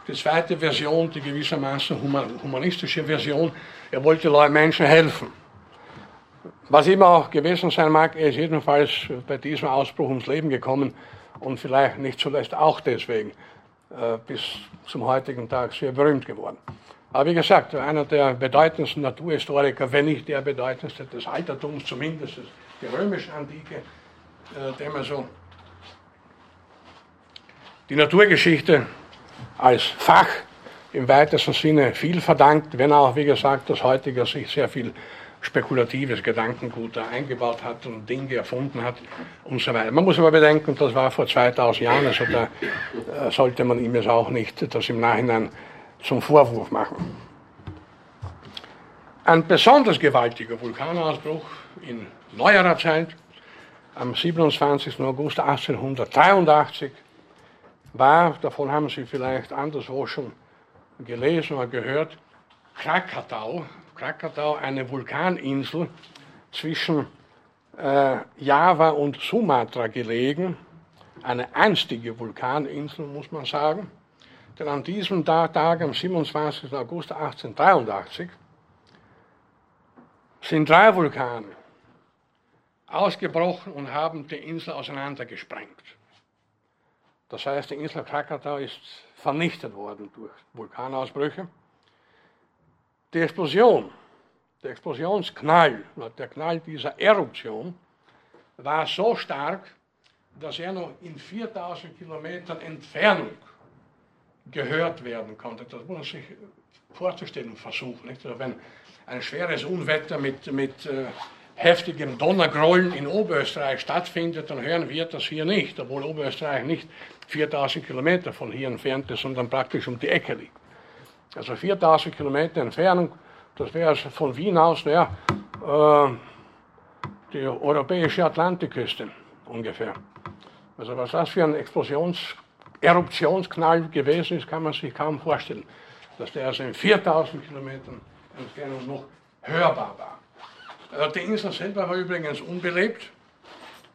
Die zweite Version, die gewissermaßen humanistische Version, er wollte Menschen helfen. Was immer auch gewesen sein mag, er ist jedenfalls bei diesem Ausbruch ums Leben gekommen und vielleicht nicht zuletzt auch deswegen äh, bis zum heutigen Tag sehr berühmt geworden. Aber wie gesagt, einer der bedeutendsten Naturhistoriker, wenn nicht der bedeutendste des Altertums, zumindest die römische Antike, äh, dem also die Naturgeschichte als Fach im weitesten Sinne viel verdankt, wenn auch, wie gesagt, aus heutiger Sicht sehr viel spekulatives Gedankengut da eingebaut hat und Dinge erfunden hat und so weiter. Man muss aber bedenken, das war vor 2000 Jahren, also da äh, sollte man ihm jetzt auch nicht das im Nachhinein zum Vorwurf machen. Ein besonders gewaltiger Vulkanausbruch in neuerer Zeit, am 27. August 1883, war, davon haben Sie vielleicht anderswo schon gelesen oder gehört, Krakatau. Krakatau, eine Vulkaninsel zwischen äh, Java und Sumatra gelegen, eine einstige Vulkaninsel, muss man sagen. Denn an diesem Tag, am 27. August 1883, sind drei Vulkane ausgebrochen und haben die Insel auseinandergesprengt. Das heißt, die Insel Krakatau ist vernichtet worden durch Vulkanausbrüche. Die Explosion, der Explosionsknall, der Knall dieser Eruption, war so stark, dass er noch in 4000 Kilometern Entfernung gehört werden konnte. Das muss man sich vorzustellen versuchen. Nicht? Also wenn ein schweres Unwetter mit, mit äh, heftigem Donnergrollen in Oberösterreich stattfindet, dann hören wir das hier nicht, obwohl Oberösterreich nicht 4000 Kilometer von hier entfernt ist, sondern praktisch um die Ecke liegt. Also 4000 Kilometer Entfernung, das wäre also von Wien aus, naja, äh, die europäische Atlantikküste ungefähr. Also was das für ein Explosions Eruptionsknall gewesen ist, kann man sich kaum vorstellen, dass der also in 4000 Kilometern Entfernung noch hörbar war. Äh, die Insel selber war übrigens unbelebt,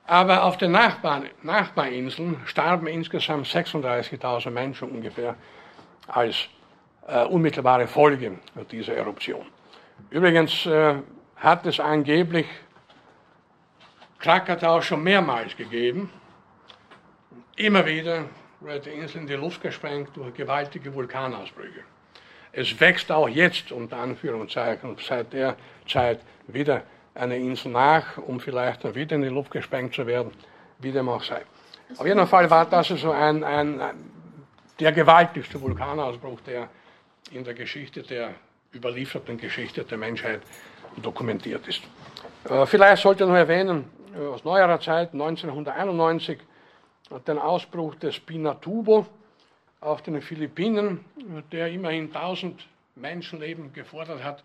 aber auf den Nachbarn, Nachbarinseln starben insgesamt 36.000 Menschen ungefähr als äh, unmittelbare Folge dieser Eruption. Übrigens äh, hat es angeblich Krakatau schon mehrmals gegeben. Immer wieder wird die Insel in die Luft gesprengt durch gewaltige Vulkanausbrüche. Es wächst auch jetzt unter Anführungszeichen seit der Zeit wieder eine Insel nach, um vielleicht dann wieder in die Luft gesprengt zu werden, wie dem auch sei. Auf jeden Fall war das also ein, ein, der gewaltigste Vulkanausbruch, der in der Geschichte der überlieferten Geschichte der Menschheit dokumentiert ist. Äh, vielleicht sollte ich noch erwähnen, äh, aus neuerer Zeit, 1991, den Ausbruch des Pinatubo auf den Philippinen, der immerhin 1000 Menschenleben gefordert hat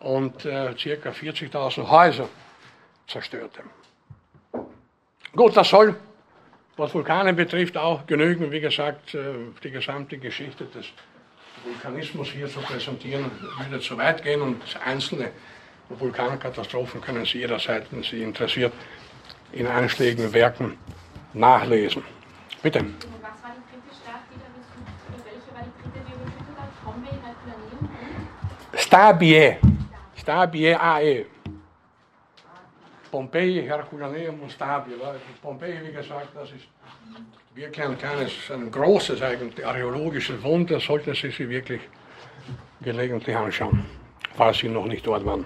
und äh, ca. 40.000 Häuser zerstörte. Gut, das soll, was Vulkane betrifft, auch genügen, wie gesagt, äh, die gesamte Geschichte des Vulkanismus hier zu präsentieren, würde zu weit gehen und einzelne Vulkankatastrophen können Sie jederzeit, wenn Sie interessiert, in einschlägigen Werken nachlesen. Bitte. Stabie. Stabie AE. Pompeji, Herculaneum und Stabia. Pompeji, wie gesagt, das ist wirklich ein kleines, ein großes eigentlich archäologisches Wunder, sollten Sie sich wirklich gelegentlich anschauen, falls Sie noch nicht dort waren.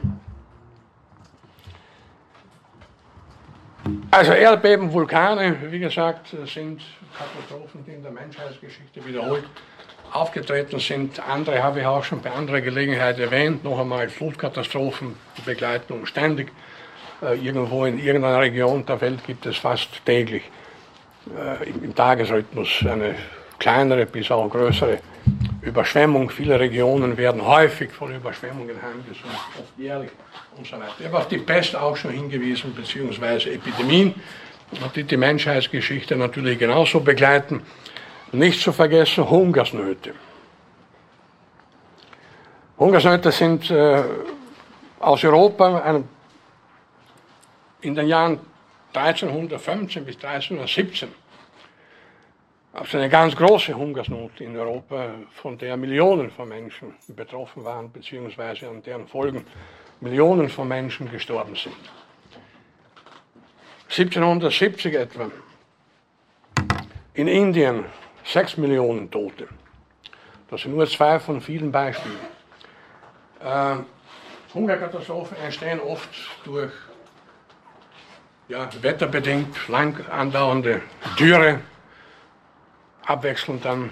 Also Erdbeben, Vulkane, wie gesagt, sind Katastrophen, die in der Menschheitsgeschichte wiederholt aufgetreten sind. Andere habe ich auch schon bei anderer Gelegenheit erwähnt. Noch einmal Flutkatastrophen begleiten uns ständig. Äh, irgendwo in irgendeiner Region der Welt gibt es fast täglich äh, im Tagesrhythmus eine kleinere bis auch größere Überschwemmung. Viele Regionen werden häufig von Überschwemmungen heimgesucht, oft jährlich und so weiter. Ich habe auf die Pest auch schon hingewiesen, beziehungsweise Epidemien, die die Menschheitsgeschichte natürlich genauso begleiten. Nicht zu vergessen Hungersnöte. Hungersnöte sind äh, aus Europa ein, in den Jahren 1315 bis 1317 also eine ganz große Hungersnot in Europa, von der Millionen von Menschen betroffen waren, beziehungsweise an deren Folgen Millionen von Menschen gestorben sind. 1770 etwa in Indien 6 Millionen Tote. Das sind nur zwei von vielen Beispielen. Äh, Hungerkatastrophen entstehen oft durch ja, wetterbedingt lang andauernde Dürre, abwechselnd dann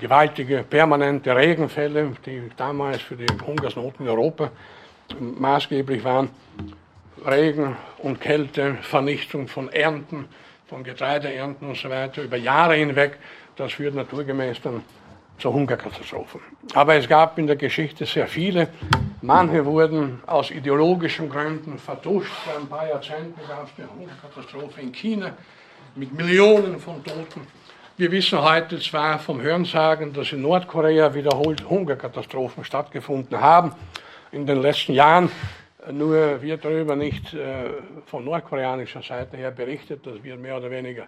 gewaltige, permanente Regenfälle, die damals für die Hungersnoten in Europa maßgeblich waren. Regen und Kälte, Vernichtung von Ernten, von Getreideernten und so weiter über Jahre hinweg, das führt naturgemäß dann zu Hungerkatastrophen. Aber es gab in der Geschichte sehr viele. Manche wurden aus ideologischen Gründen vertuscht. Vor ein paar Jahrzehnten gab es eine Hungerkatastrophe in China mit Millionen von Toten. Wir wissen heute zwar vom Hörensagen, dass in Nordkorea wiederholt Hungerkatastrophen stattgefunden haben in den letzten Jahren. Nur wird darüber nicht äh, von nordkoreanischer Seite her berichtet. Das wird mehr oder weniger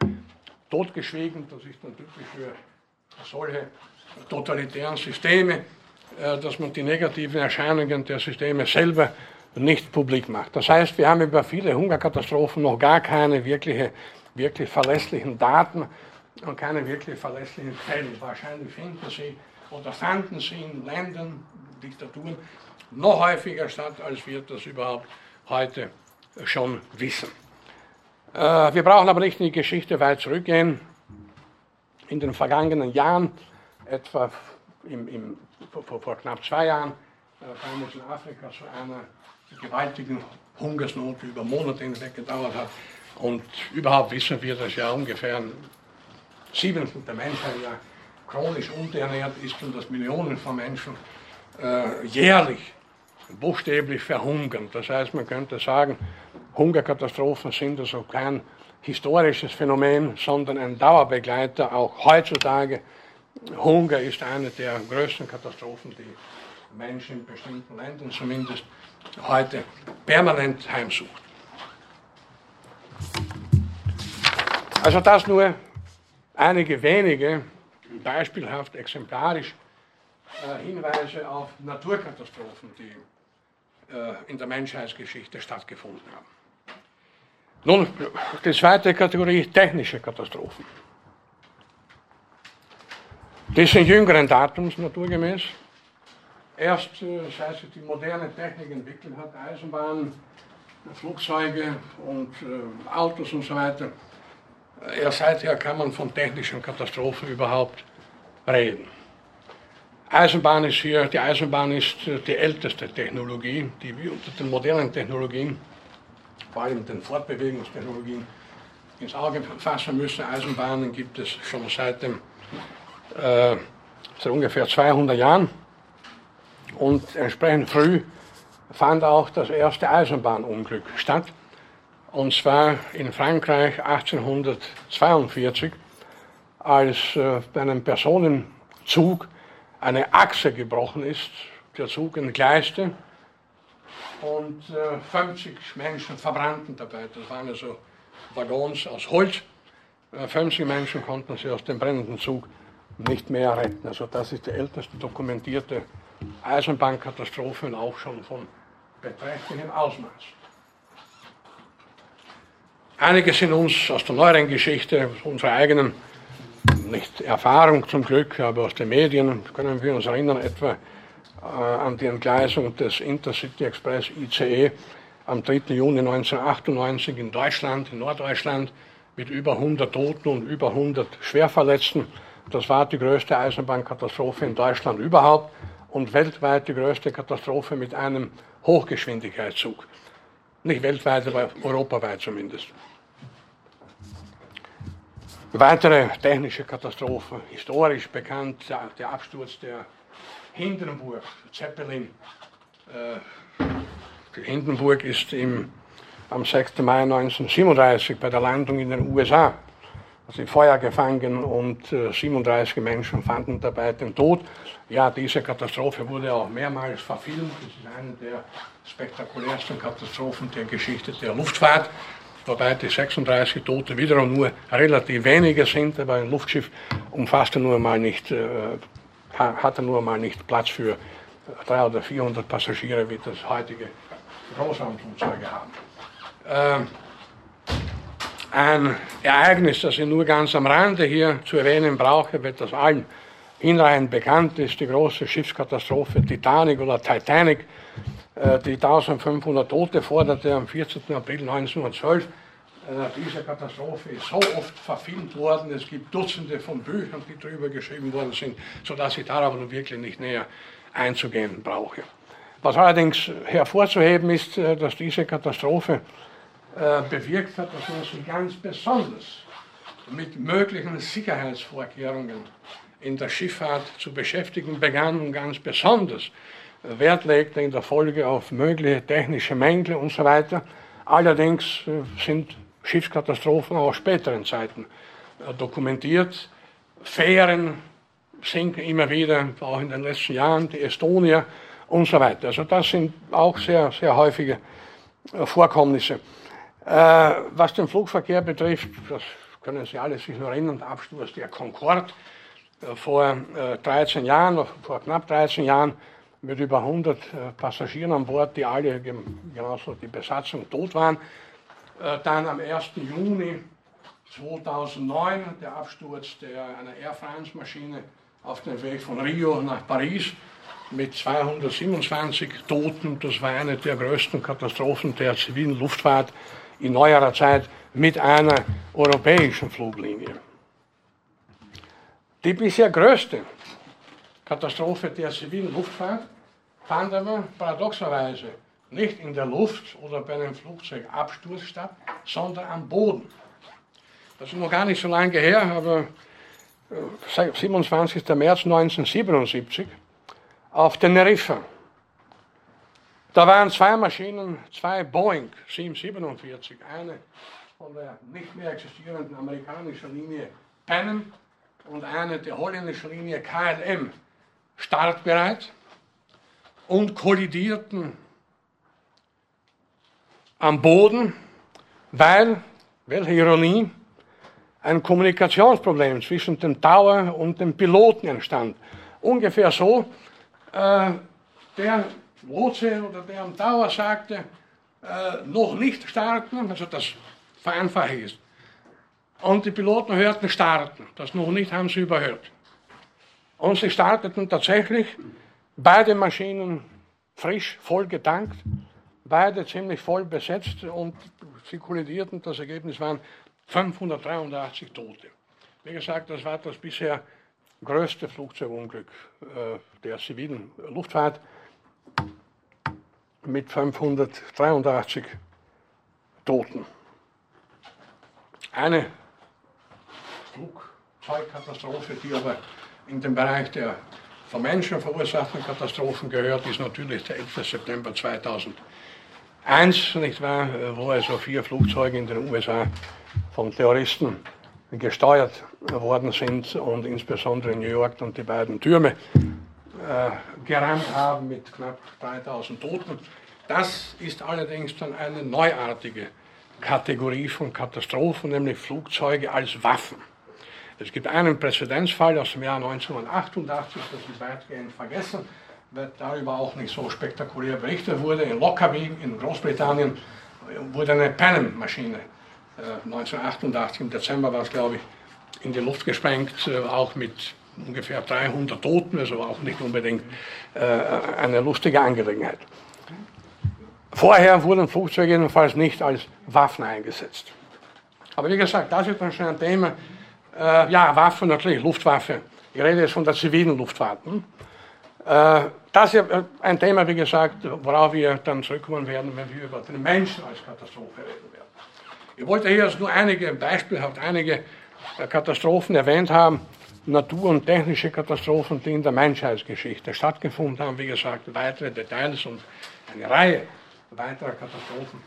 totgeschwiegen. Das ist dann typisch für solche totalitären Systeme, äh, dass man die negativen Erscheinungen der Systeme selber nicht publik macht. Das heißt, wir haben über viele Hungerkatastrophen noch gar keine wirkliche, wirklich verlässlichen Daten und keine wirklich verlässlichen Quellen. Wahrscheinlich finden Sie oder fanden Sie in Ländern, Diktaturen, noch häufiger statt, als wir das überhaupt heute schon wissen. Äh, wir brauchen aber nicht in die Geschichte weit zurückgehen. In den vergangenen Jahren, etwa im, im, vor, vor, knapp zwei Jahren, äh, kam es in Afrika zu einer gewaltigen Hungersnot, die über Monate hinweg gedauert hat. Und überhaupt wissen wir, dass ja ungefähr Siebenten der Menschheit ja chronisch unterernährt ist und dass Millionen von Menschen äh, jährlich buchstäblich verhungern. Das heißt, man könnte sagen, Hungerkatastrophen sind also kein historisches Phänomen, sondern ein Dauerbegleiter auch heutzutage. Hunger ist eine der größten Katastrophen, die Menschen in bestimmten Ländern zumindest heute permanent heimsucht. Also das nur einige wenige, beispielhaft exemplarisch, äh, Hinweise auf Naturkatastrophen, die äh, in der Menschheitsgeschichte stattgefunden haben. Nun, die zweite Kategorie, technische Katastrophen. Die sind jüngeren Datums naturgemäß. Erst äh, seit sich die moderne Technik entwickelt hat, Eisenbahn, Flugzeuge und Autos und so weiter, erst seither kann man von technischen Katastrophen überhaupt reden. Eisenbahn ist hier, die Eisenbahn ist die älteste Technologie, die wir unter den modernen Technologien, vor allem den Fortbewegungstechnologien, ins Auge fassen müssen. Eisenbahnen gibt es schon seit, dem, äh, seit ungefähr 200 Jahren und entsprechend früh fand auch das erste Eisenbahnunglück statt und zwar in Frankreich 1842, als äh, bei einem Personenzug eine Achse gebrochen ist, der Zug entgleiste und äh, 50 Menschen verbrannten dabei. Das waren also Waggons aus Holz. Äh, 50 Menschen konnten sie aus dem brennenden Zug nicht mehr retten. Also das ist die älteste dokumentierte Eisenbahnkatastrophe und auch schon von beträchtlichem Ausmaß. Einige sind uns aus der neueren Geschichte, aus unserer eigenen, nicht Erfahrung zum Glück, aber aus den Medien können wir uns erinnern, etwa äh, an die Entgleisung des Intercity Express ICE am 3. Juni 1998 in Deutschland, in Norddeutschland, mit über 100 Toten und über 100 Schwerverletzten. Das war die größte Eisenbahnkatastrophe in Deutschland überhaupt und weltweit die größte Katastrophe mit einem Hochgeschwindigkeitszug. Nicht weltweit, aber europaweit zumindest. Weitere technische Katastrophen, historisch bekannt, der Absturz der Hindenburg, Zeppelin. Äh, Hindenburg ist im, am 6. Mai 1937 bei der Landung in den USA also Feuer gefangen und äh, 37 Menschen fanden dabei den Tod. Ja, diese Katastrophe wurde auch mehrmals verfilmt. Das ist eine der spektakulärsten Katastrophen der Geschichte der Luftfahrt wobei die 36 Tote wiederum nur relativ wenige sind, aber ein Luftschiff umfasste nur mal nicht, äh, hatte nur mal nicht Platz für 300 oder 400 Passagiere, wie das heutige Großraumflugzeuge haben. Ähm, ein Ereignis, das ich nur ganz am Rande hier zu erwähnen brauche, weil das allen hinreichend bekannt ist, die große Schiffskatastrophe Titanic oder Titanic äh, die 1500 Tote forderte am 14. April 1912. Äh, diese Katastrophe ist so oft verfilmt worden, es gibt Dutzende von Büchern, die darüber geschrieben worden sind, sodass ich darauf nun wirklich nicht näher einzugehen brauche. Was allerdings hervorzuheben ist, äh, dass diese Katastrophe bewirkt hat, dass man sich ganz besonders mit möglichen Sicherheitsvorkehrungen in der Schifffahrt zu beschäftigen begann und ganz besonders Wert legte in der Folge auf mögliche technische Mängel und so weiter. Allerdings äh, sind Schiffskatastrophen auch aus späteren Zeiten äh, dokumentiert. Fähren sinken immer wieder, auch in den letzten Jahren, die Estonia und so weiter. Also das sind auch sehr, sehr häufige äh, Vorkommnisse. Was den Flugverkehr betrifft, das können Sie alle sich noch erinnern, der Absturz der Concorde vor 13 Jahren, vor knapp 13 Jahren, mit über 100 äh, Passagieren an Bord, die alle, genauso die Besatzung, tot waren. Äh, dann am 1. Juni 2009 der Absturz der, einer Air France-Maschine auf dem Weg von Rio nach Paris mit 227 Toten. Das war eine der größten Katastrophen der zivilen Luftfahrt in neuerer Zeit mit einer europäischen Fluglinie. Die bisher größte Katastrophe der zivilen Luftfahrt fand aber paradoxerweise nicht in der Luft oder bei einem Flugzeugabsturz statt, sondern am Boden. Das ist noch gar nicht so lange her, aber 27. Äh, März 1977 auf Teneriffa. Da waren zwei Maschinen, zwei Boeing 747, eine von der nicht mehr existierenden amerikanischen Linie Panem und eine der holländischen Linie KLM startbereit und kollidierten am Boden, weil, welche Ironie, ein Kommunikationsproblem zwischen dem Tower und dem Piloten entstand. Ungefähr so, äh, der Lotse oder der Tower sagte, äh, noch nicht starten, also das vereinfache ist. Und die Piloten hörten starten, das noch nicht haben sie überhört. Und sie starteten tatsächlich, beide Maschinen frisch, voll getankt, beide ziemlich voll besetzt und sie kollidierten. Das Ergebnis waren 583 Tote. Wie gesagt, das war das bisher größte Flugzeugunglück äh, der zivilen Luftfahrt mit 583 Toten. Eine Flugzeugkatastrophe, die aber in den Bereich der von Menschen verursachten Katastrophen gehört, ist natürlich der 11. September 2001, nicht wahr, wo also vier Flugzeuge in den USA von Terroristen gesteuert worden sind und insbesondere in New York und die beiden Türme äh, gerammt haben mit knapp 3000 Toten. Das ist allerdings dann eine neuartige Kategorie von Katastrophen, nämlich Flugzeuge als Waffen. Es gibt einen Präzedenzfall aus dem Jahr 1988, das ist weitgehend vergessen, weil darüber auch nicht so spektakulär berichtet wurde. In Lockerbie in Großbritannien wurde eine Panem-Maschine 1988 im Dezember war es, glaube ich, in die Luft gesprengt, auch mit ungefähr 300 Toten, also auch nicht unbedingt eine lustige Angelegenheit. Vorher wurden Flugzeuge jedenfalls nicht als Waffen eingesetzt. Aber wie gesagt, das ist dann schon ein Thema. Äh, ja, Waffen natürlich, Luftwaffe. Ich rede jetzt von der zivilen Luftfahrt. Hm? Äh, das ist ein Thema, wie gesagt, worauf wir dann zurückkommen werden, wenn wir über den Menschen als Katastrophe reden werden. Ich wollte hier jetzt nur einige, beispielhaft einige Katastrophen erwähnt haben, Natur- und technische Katastrophen, die in der Menschheitsgeschichte stattgefunden haben. Wie gesagt, weitere Details und eine Reihe weiterer Katastrophen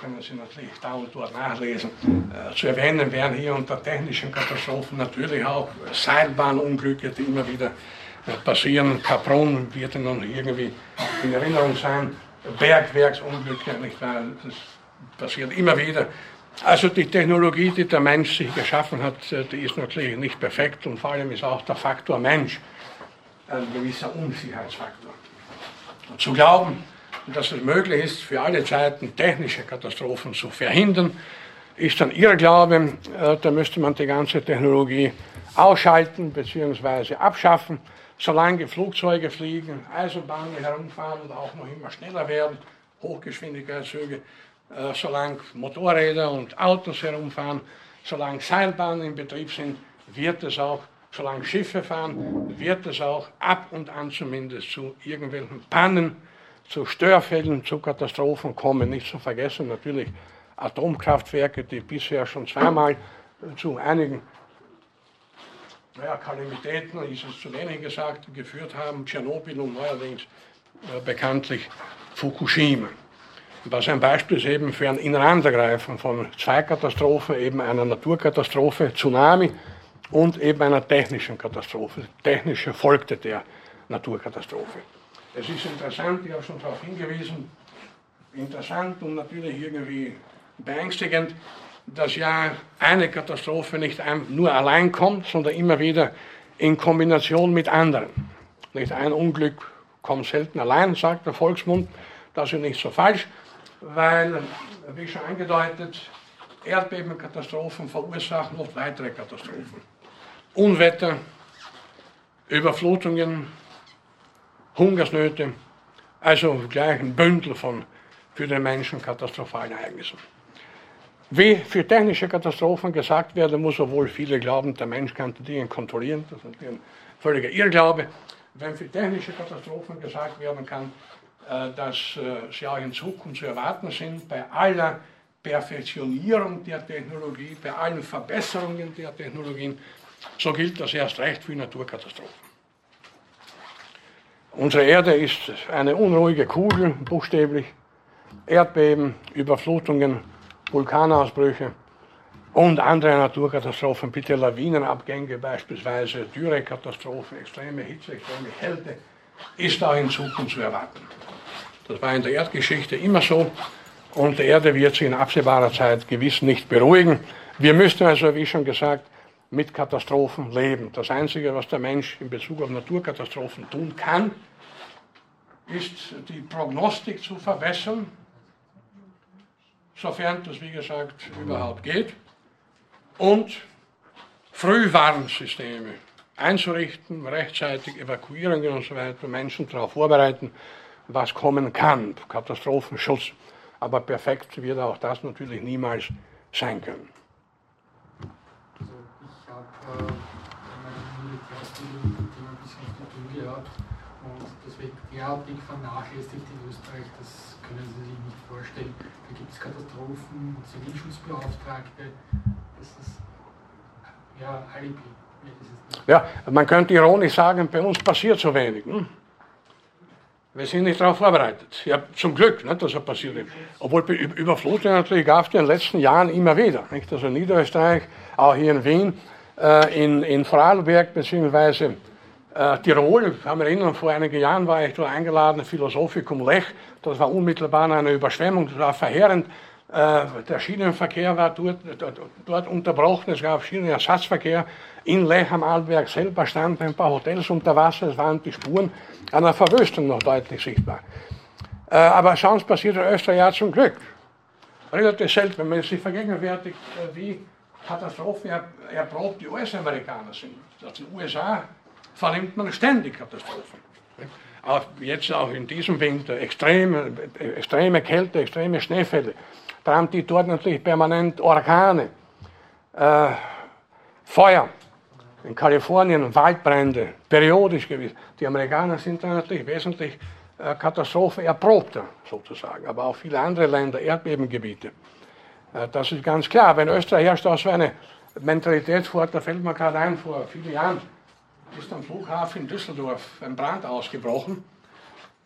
können Sie natürlich da und dort nachlesen. Äh, zu erwähnen wären hier unter technischen Katastrophen natürlich auch Seilbahnunglücke, die immer wieder äh, passieren. Capron wird Ihnen irgendwie in Erinnerung sein. Bergwerksunglücke, nicht wahr? Das passiert immer wieder. Also die Technologie, die der Mensch sich geschaffen hat, äh, die ist natürlich nicht perfekt und vor allem ist auch der Faktor Mensch ein gewisser Unsicherheitsfaktor. Und zu glauben, dass es möglich ist, für alle Zeiten technische Katastrophen zu verhindern, ist dann Irrglaube. Äh, da müsste man die ganze Technologie ausschalten bzw. abschaffen. Solange Flugzeuge fliegen, Eisenbahnen herumfahren und auch noch immer schneller werden, Hochgeschwindigkeitszüge, äh, solange Motorräder und Autos herumfahren, solange Seilbahnen in Betrieb sind, wird es auch, solange Schiffe fahren, wird es auch ab und an zumindest zu irgendwelchen Pannen zu Störfällen, zu Katastrophen kommen. Nicht zu vergessen natürlich Atomkraftwerke, die bisher schon zweimal zu einigen naja, Kalamitäten, ist es zu wenig gesagt, geführt haben. Tschernobyl und neuerdings äh, bekanntlich Fukushima. Was ein Beispiel ist eben für ein Ineinandergreifen von zwei Katastrophen, eben einer Naturkatastrophe, Tsunami und eben einer technischen Katastrophe. Technische folgte der Naturkatastrophe. Es ist interessant, ich habe schon darauf hingewiesen, interessant und natürlich irgendwie beängstigend, dass ja eine Katastrophe nicht nur allein kommt, sondern immer wieder in Kombination mit anderen. Nicht ein Unglück kommt selten allein, sagt der Volksmund. Das ist nicht so falsch, weil, wie schon angedeutet, Erdbebenkatastrophen verursachen oft weitere Katastrophen. Unwetter, Überflutungen, Hungersnöte, also gleich ein Bündel von für den Menschen katastrophalen Ereignissen. Wie für technische Katastrophen gesagt werden muss, obwohl viele glauben, der Mensch kann die Dinge kontrollieren, das ist ein völliger Irrglaube. Wenn für technische Katastrophen gesagt werden kann, dass äh, sie auch in Zukunft zu erwarten sind, bei aller Perfektionierung der Technologie, bei allen Verbesserungen der Technologien, so gilt das erst recht für Naturkatastrophen. Unsere Erde ist eine unruhige Kugel, buchstäblich. Erdbeben, Überflutungen, Vulkanausbrüche und andere Naturkatastrophen, bitte Lawinenabgänge beispielsweise, Dürrekatastrophen, extreme Hitze, extreme Kälte, ist auch in Zukunft zu erwarten. Das war in der Erdgeschichte immer so und die Erde wird sich in absehbarer Zeit gewiss nicht beruhigen. Wir müssen also, wie schon gesagt, mit Katastrophen leben. Das Einzige, was der Mensch in Bezug auf Naturkatastrophen tun kann, ist die Prognostik zu verbessern, sofern das, wie gesagt, überhaupt geht, und Frühwarnsysteme einzurichten, rechtzeitig Evakuierungen und so weiter, Menschen darauf vorbereiten, was kommen kann, Katastrophenschutz. Aber perfekt wird auch das natürlich niemals sein können. Also ich habe äh, meine Militärausbildung mit dem ein bisschen zu tun gehabt das wird derartig vernachlässigt in Österreich, das können Sie sich nicht vorstellen. Da gibt es Katastrophen, Zivilschutzbeauftragte, das ist ja Alibi. Ja, man könnte ironisch sagen, bei uns passiert so wenig. Hm? Wir sind nicht darauf vorbereitet. Ja, zum Glück, nicht, dass er passiert ist. Obwohl Überflutung natürlich gab es in den letzten Jahren immer wieder. Nicht? Also in Niederösterreich, auch hier in Wien, äh, in, in Vorarlberg beziehungsweise äh, Tirol, haben wir erinnern, vor einigen Jahren war ich dort eingeladen, Philosophikum Lech. Das war unmittelbar eine Überschwemmung, das war verheerend. Äh, der Schienenverkehr war dort, dort, dort, unterbrochen, es gab Schienenersatzverkehr. In Lech am Arlberg selber standen ein paar Hotels unter Wasser, es waren die Spuren einer Verwüstung noch deutlich sichtbar. Äh, aber sonst passiert in Österreich ja zum Glück relativ selten, wenn man sich vergegenwärtigt, äh, wie Katastrophen erprobt die US-Amerikaner sind. Also in den USA vernimmt man ständig Katastrophen. Auch jetzt auch in diesem Winter extreme, extreme Kälte, extreme Schneefälle. Da haben die dort natürlich permanent Orkane, äh, Feuer. In Kalifornien Waldbrände, periodisch gewesen. Die Amerikaner sind da natürlich wesentlich äh, Katastrophen erprobter, sozusagen. Aber auch viele andere Länder, Erdbebengebiete. Äh, das ist ganz klar. Wenn Österreich herrscht auch so eine Mentalität vor, da fällt mir gerade ein, vor vielen Jahren ist am Flughafen in Düsseldorf ein Brand ausgebrochen.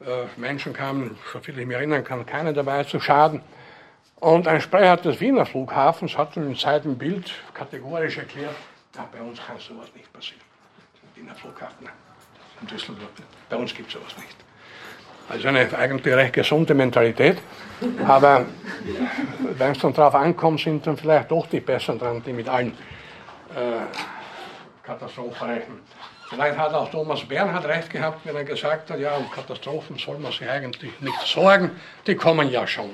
Äh, Menschen kamen, soviel ich mich erinnern kann, keiner dabei zu Schaden. Und ein Sprecher des Wiener Flughafens hat in Zeit Bild kategorisch erklärt, ja, bei uns kann sowas nicht passieren. Wiener Flughafen in Düsseldorf, bei uns gibt es sowas nicht. Also eine eigentlich recht gesunde Mentalität. Aber wenn es dann darauf ankommt, sind dann vielleicht doch die Besseren dran, die mit allen äh, Katastrophen rechnen. Vielleicht hat auch Thomas Bernhard recht gehabt, wenn er gesagt hat, ja, um Katastrophen soll man sich eigentlich nicht sorgen, die kommen ja schon.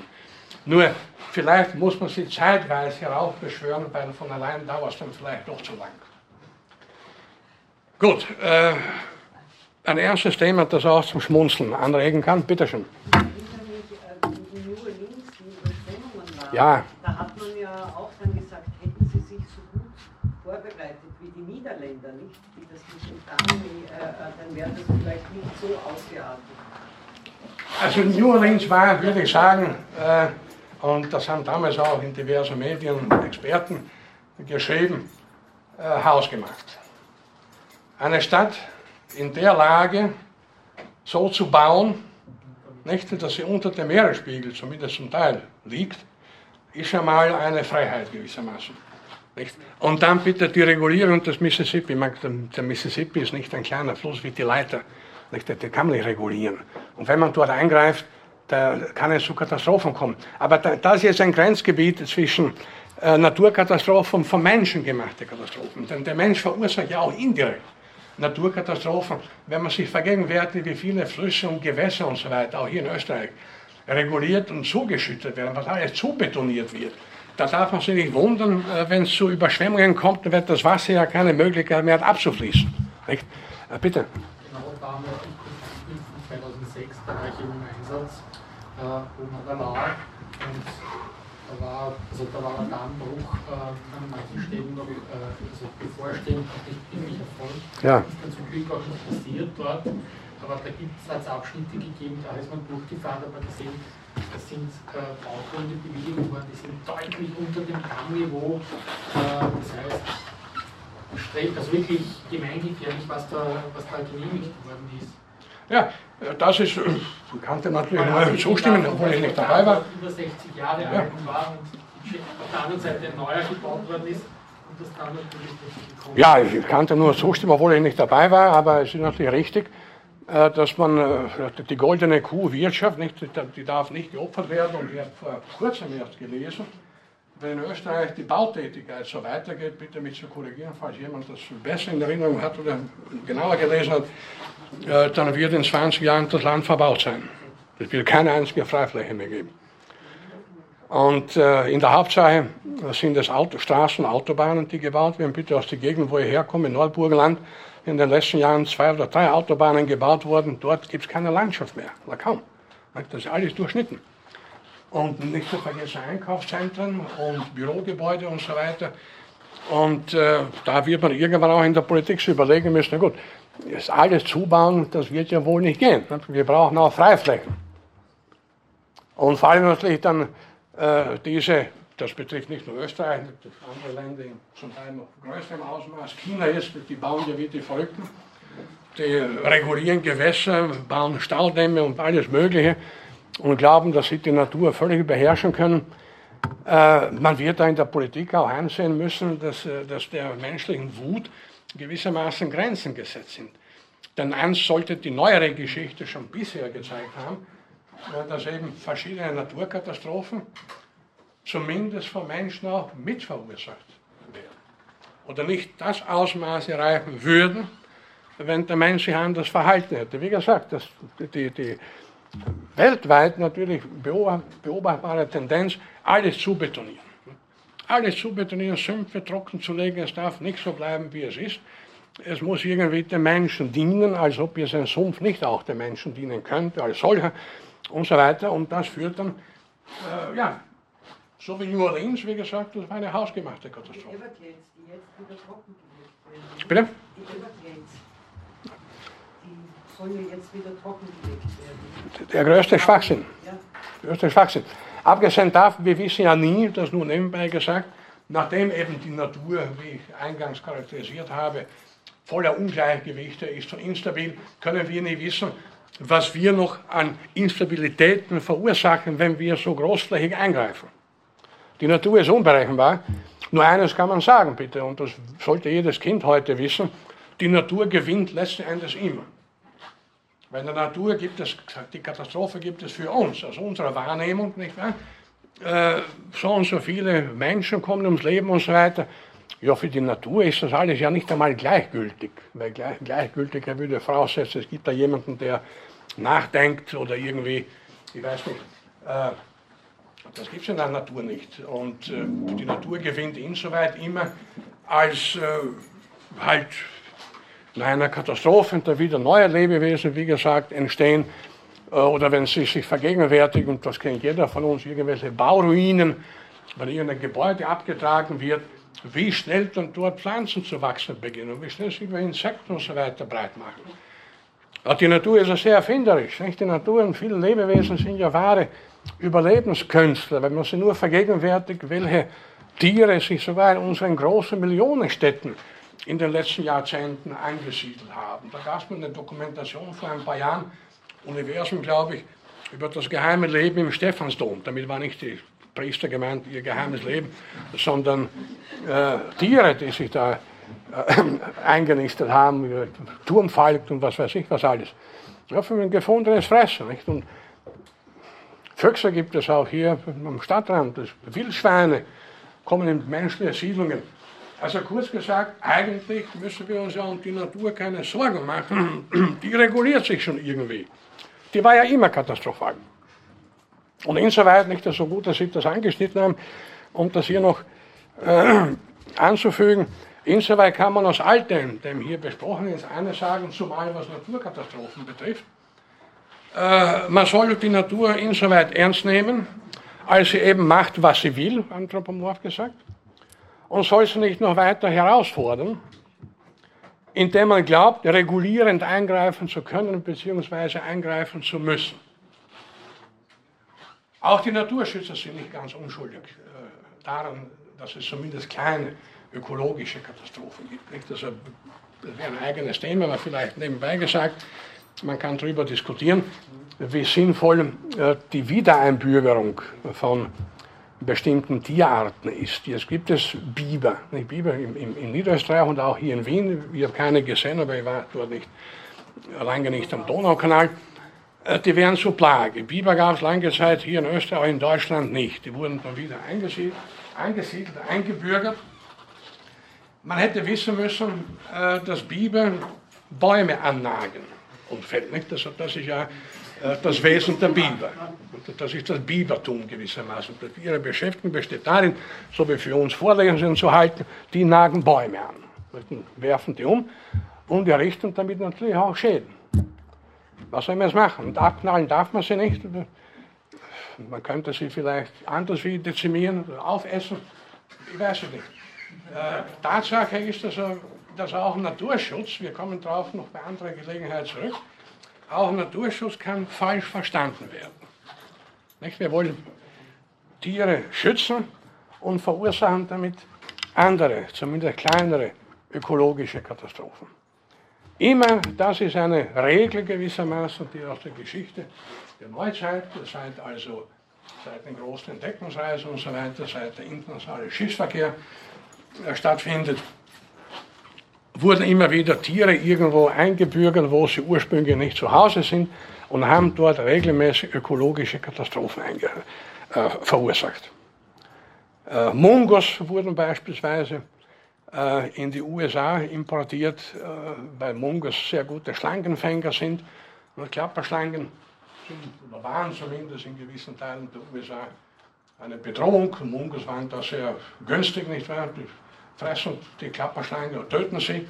Nur, vielleicht muss man sie zeitweise heraufbeschwören, weil von allein dauert es dann vielleicht doch zu lang. Gut, äh, ein erstes Thema, das auch zum Schmunzeln anregen kann. Bitte schön. Ja. Da hat man ja auch dann gesagt, hätten sie sich so gut vorbereitet wie die Niederländer, nicht? Wie das Dami, äh, äh, dann wäre das vielleicht nicht so ausgeartet. Also New Orleans war, würde ich sagen, äh, und das haben damals auch in diversen Medien Experten geschrieben, äh, hausgemacht. Eine Stadt, in der Lage so zu bauen, nicht, dass sie unter dem Meeresspiegel, zumindest zum Teil, liegt, ist ja mal eine Freiheit gewissermaßen. Nicht? Und dann bitte die Regulierung des Mississippi. Der Mississippi ist nicht ein kleiner Fluss wie die Leiter. Nicht? Der kann man nicht regulieren. Und wenn man dort eingreift, da kann es zu Katastrophen kommen. Aber das ist ein Grenzgebiet zwischen äh, Naturkatastrophen und von Menschen gemachte Katastrophen. Denn der Mensch verursacht ja auch indirekt Naturkatastrophen, wenn man sich vergegenwärtigt, wie viele Flüsse und Gewässer und so weiter, auch hier in Österreich, reguliert und zugeschüttet werden, was alles zubetoniert wird. Da darf man sich nicht wundern, äh, wenn es zu Überschwemmungen kommt, dann wird das Wasser ja keine Möglichkeit mehr hat abzufließen. Nicht? Äh, bitte. Genau, da haben wir 2006, da war ich im Einsatz, äh, man da lag und da war, also da war ein Dammbruch äh, an manchen Stellen noch äh, also bevorstehend, nicht wirklich erfolgt. Ja. Das ist dann zum Glück auch nicht passiert dort. Aber da gibt es Abschnitte gegeben, da ist man durchgefahren, aber gesehen, das sind äh, Baugründe bewilligt worden, die sind deutlich unter dem Dammniveau. Äh, das heißt, strebt also wirklich gemeingefährlich, was da, was da genehmigt worden ist. Ja, das ist, ich kannte natürlich nur zustimmen, obwohl ich nicht dabei war. Über 60 Jahre ja. alt war und auf der anderen Seite ein neuer gebaut worden ist. Und das dann natürlich nicht gekommen Ja, ich kannte nur zustimmen, obwohl ich nicht dabei war, aber es ist natürlich richtig, äh, dass man äh, die goldene Kuh-Wirtschaft, nicht, die darf nicht geopfert werden. Und ich habe vor kurzem erst gelesen, wenn in Österreich die Bautätigkeit so weitergeht, bitte mich zu korrigieren, falls jemand das besser in Erinnerung hat oder genauer gelesen hat, äh, dann wird in 20 Jahren das Land verbaut sein. Es wird keine einzige Freifläche mehr geben. Und äh, in der Hauptsache sind es Auto, Straßen, Autobahnen, die gebaut werden. Bitte aus der Gegend, wo ich herkomme, in Nordburgenland, in den letzten Jahren zwei oder drei Autobahnen gebaut worden. Dort gibt es keine Landschaft mehr, kaum. Das ist alles durchschnitten. Und nicht zu vergessen Einkaufszentren und Bürogebäude und so weiter. Und äh, da wird man irgendwann auch in der Politik überlegen müssen, na gut, das alles zubauen, das wird ja wohl nicht gehen. Wir brauchen auch Freiflächen. Und vor allem natürlich dann äh, diese, das betrifft nicht nur Österreich, andere Länder zum Teil noch größerem Ausmaß. China ist, die bauen ja wie die Verrückten. Die regulieren Gewässer, bauen Staudämme und alles Mögliche und glauben, dass sie die Natur völlig beherrschen können. Äh, man wird da in der Politik auch einsehen müssen, dass, äh, dass der menschlichen Wut gewissermaßen Grenzen gesetzt sind. Denn eins sollte die neuere Geschichte schon bisher gezeigt haben, äh, dass eben verschiedene Naturkatastrophen zumindest von Menschen auch mitverursacht werden. Oder nicht das Ausmaß erreichen würden, wenn der Mensch sich anders verhalten hätte. Wie gesagt, das, die, die weltweit natürlich beobachtbare Tendenz, alles zu betonieren. Alles zu betonieren, Sümpfe trocken zu legen, es darf nicht so bleiben, wie es ist. Es muss irgendwie den Menschen dienen, als ob jetzt ein Sumpf nicht auch den Menschen dienen könnte, als solcher und so weiter. Und das führt dann, äh, ja, so wie New Orleans, wie gesagt, das war eine hausgemachte Katastrophe. Die jetzt wieder trockengelegt werden. Bitte? Die Die sollen jetzt wieder trockengelegt werden. Der größte Schwachsinn. Ja. Der größte Schwachsinn. Abgesehen davon, wir wissen ja nie, das nur nebenbei gesagt, nachdem eben die Natur, wie ich eingangs charakterisiert habe, voller Ungleichgewichte ist und instabil, können wir nicht wissen, was wir noch an Instabilitäten verursachen, wenn wir so großflächig eingreifen. Die Natur ist unberechenbar. Nur eines kann man sagen, bitte, und das sollte jedes Kind heute wissen, die Natur gewinnt letzten Endes immer. Weil in der Natur gibt es, die Katastrophe gibt es für uns, aus unserer Wahrnehmung, nicht wahr? Äh, so und so viele Menschen kommen ums Leben und so weiter. Ja, für die Natur ist das alles ja nicht einmal gleichgültig. Weil gleich, gleichgültig er würde voraussetzen, es gibt da jemanden, der nachdenkt oder irgendwie, ich weiß nicht, äh, das gibt es in der Natur nicht. Und äh, die Natur gewinnt insoweit immer, als äh, halt nach einer Katastrophe da wieder neue Lebewesen, wie gesagt, entstehen. Äh, oder wenn sie sich vergegenwärtigen, und das kennt jeder von uns, irgendwelche Bauruinen, wenn irgendein Gebäude abgetragen wird, wie schnell dann dort Pflanzen zu wachsen beginnen und wie schnell sich Insekten und so weiter breit machen. Die Natur ist ja sehr erfinderisch. Nicht? Die Natur und viele Lebewesen sind ja wahre Überlebenskünstler, wenn man sich nur vergegenwärtigt, welche Tiere sich sogar in unseren großen Millionenstädten in den letzten Jahrzehnten eingesiedelt haben. Da gab es mal eine Dokumentation vor ein paar Jahren, Universum, glaube ich, über das geheime Leben im Stephansdom. Damit war nicht die Priester gemeint, ihr geheimes Leben, sondern äh, Tiere, die sich da äh, eingenistet haben, Turmfalk und was weiß ich was alles. Ja, für ein gefundenes Fressen. Nicht? Und Füchse gibt es auch hier am Stadtrand, Wildschweine kommen in menschliche Siedlungen. Also kurz gesagt, eigentlich müssen wir uns ja um die Natur keine Sorgen machen. Die reguliert sich schon irgendwie. Die war ja immer katastrophal. Und insoweit nicht so gut, dass Sie das angeschnitten haben, um das hier noch äh, anzufügen. Insoweit kann man aus all dem, dem hier besprochen ist, eines sagen, zumal was Naturkatastrophen betrifft. Äh, man soll die Natur insoweit ernst nehmen, als sie eben macht, was sie will, anthropomorph gesagt und soll sie nicht noch weiter herausfordern, indem man glaubt, regulierend eingreifen zu können bzw. eingreifen zu müssen. Auch die Naturschützer sind nicht ganz unschuldig äh, daran, dass es zumindest kleine ökologische Katastrophen gibt. Nicht? Das, das wäre ein eigenes Thema, aber vielleicht nebenbei gesagt, man kann darüber diskutieren, wie sinnvoll äh, die Wiedereinbürgerung von bestimmten Tierarten ist. Jetzt gibt es Biber. Nicht? Biber in, in, in, Niederösterreich und auch hier in Wien. Ich habe keine gesehen, aber ich war dort nicht, lange nicht am Donaukanal. Äh, die wären zur Plage. Biber gab es lange Zeit hier in Österreich, aber in Deutschland nicht. Die wurden dann wieder eingesiedelt, eingesiedelt eingebürgert. Man hätte wissen müssen, äh, dass Biber Bäume annagen und fällt nicht. Das, das ist ja das Wesen der Biber. Das ist das Bibertum gewissermaßen. Ihre Beschäftigung besteht darin, so wie für uns Vorlesungen zu halten, die nagen Bäume an, werfen die um und errichten damit natürlich auch Schäden. Was soll man jetzt machen? Und abknallen darf man sie nicht. Man könnte sie vielleicht anders wie dezimieren, aufessen. Ich weiß es nicht. Äh, Tatsache ist, dass, dass auch Naturschutz, wir kommen darauf noch bei anderer Gelegenheit zurück, auch Naturschutz kann falsch verstanden werden. Nicht? Wir wollen Tiere schützen und verursachen damit andere, zumindest kleinere ökologische Katastrophen. Immer, das ist eine Regel gewissermaßen, die aus der Geschichte der Neuzeit, seit also seit den großen Entdeckungsreisen und so weiter, seit der internationale Schiffsverkehr äh, stattfindet, wurden immer wieder Tiere irgendwo eingebürgert, wo sie ursprünglich nicht zu Hause sind und haben dort regelmäßig ökologische Katastrophen äh, verursacht. Äh, Mungos wurden beispielsweise äh, in die USA importiert, äh, weil Mungos sehr gute Schlangenfänger sind. Und Klapperschlangen sind, oder waren zumindest in gewissen Teilen der USA, eine Bedrohung. Mungos waren da sehr günstig, nicht wahr? Fressen die Klapperschlange und töten sie.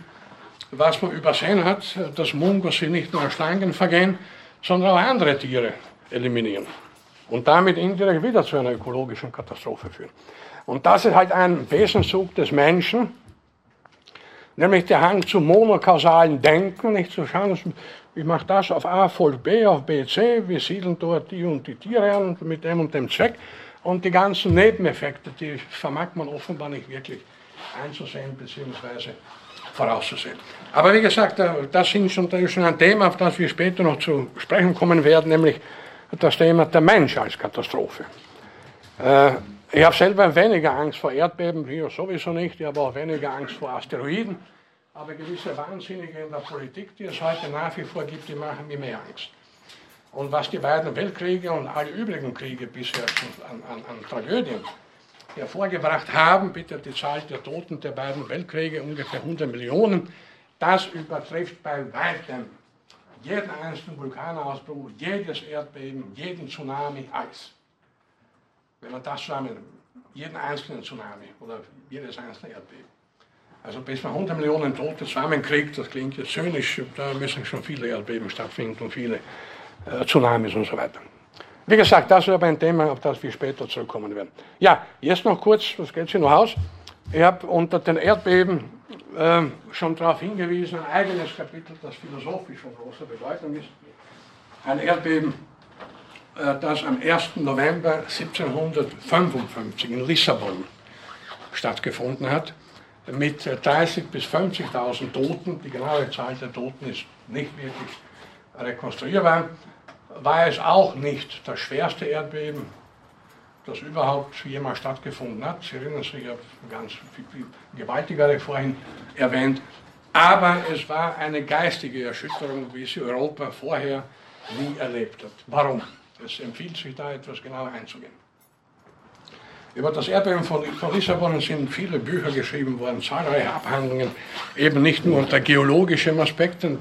Was man übersehen hat, dass Mungos sie nicht nur Schlangen vergehen, sondern auch andere Tiere eliminieren. Und damit indirekt wieder zu einer ökologischen Katastrophe führen. Und das ist halt ein Wesenszug des Menschen, nämlich der Hang zum monokausalen Denken, nicht zu schauen, ich mache das auf A folgt B, auf B, C, wir siedeln dort die und die Tiere an mit dem und dem Zweck. Und die ganzen Nebeneffekte, die vermag man offenbar nicht wirklich einzusehen bzw. vorauszusehen. Aber wie gesagt, das ist schon ein Thema, auf das wir später noch zu sprechen kommen werden, nämlich das Thema der Mensch als Katastrophe. Äh, ich habe selber weniger Angst vor Erdbeben, hier sowieso nicht, ich habe auch weniger Angst vor Asteroiden, aber gewisse Wahnsinnige in der Politik, die es heute nach wie vor gibt, die machen mir mehr Angst. Und was die beiden Weltkriege und alle übrigen Kriege bisher an, an, an Tragödien hervorgebracht haben, bitte die Zahl der Toten der beiden Weltkriege, ungefähr 100 Millionen, das übertrifft bei weitem jeden einzelnen Vulkanausbruch, jedes Erdbeben, jeden Tsunami, alles. Wenn man das zusammen, jeden einzelnen Tsunami oder jedes einzelne Erdbeben. Also bis man 100 Millionen Tote zusammenkriegt, das klingt jetzt zynisch, da müssen schon viele Erdbeben stattfinden und viele äh, Tsunamis und so weiter. Wie gesagt, das ist aber ein Thema, auf das wir später zurückkommen werden. Ja, jetzt noch kurz, was geht sich noch aus? Ich habe unter den Erdbeben äh, schon darauf hingewiesen, ein eigenes Kapitel, das philosophisch von großer Bedeutung ist. Ein Erdbeben, äh, das am 1. November 1755 in Lissabon stattgefunden hat, mit 30.000 bis 50.000 Toten. Die genaue Zahl der Toten ist nicht wirklich rekonstruierbar. War es auch nicht das schwerste Erdbeben, das überhaupt jemals stattgefunden hat. Sie erinnern sich, ich habe ganz gewaltigere vorhin erwähnt. Aber es war eine geistige Erschütterung, wie sie Europa vorher nie erlebt hat. Warum? Es empfiehlt sich da etwas genauer einzugehen. Über das Erdbeben von, von Lissabon sind viele Bücher geschrieben worden, zahlreiche Abhandlungen, eben nicht nur unter geologischen Aspekten,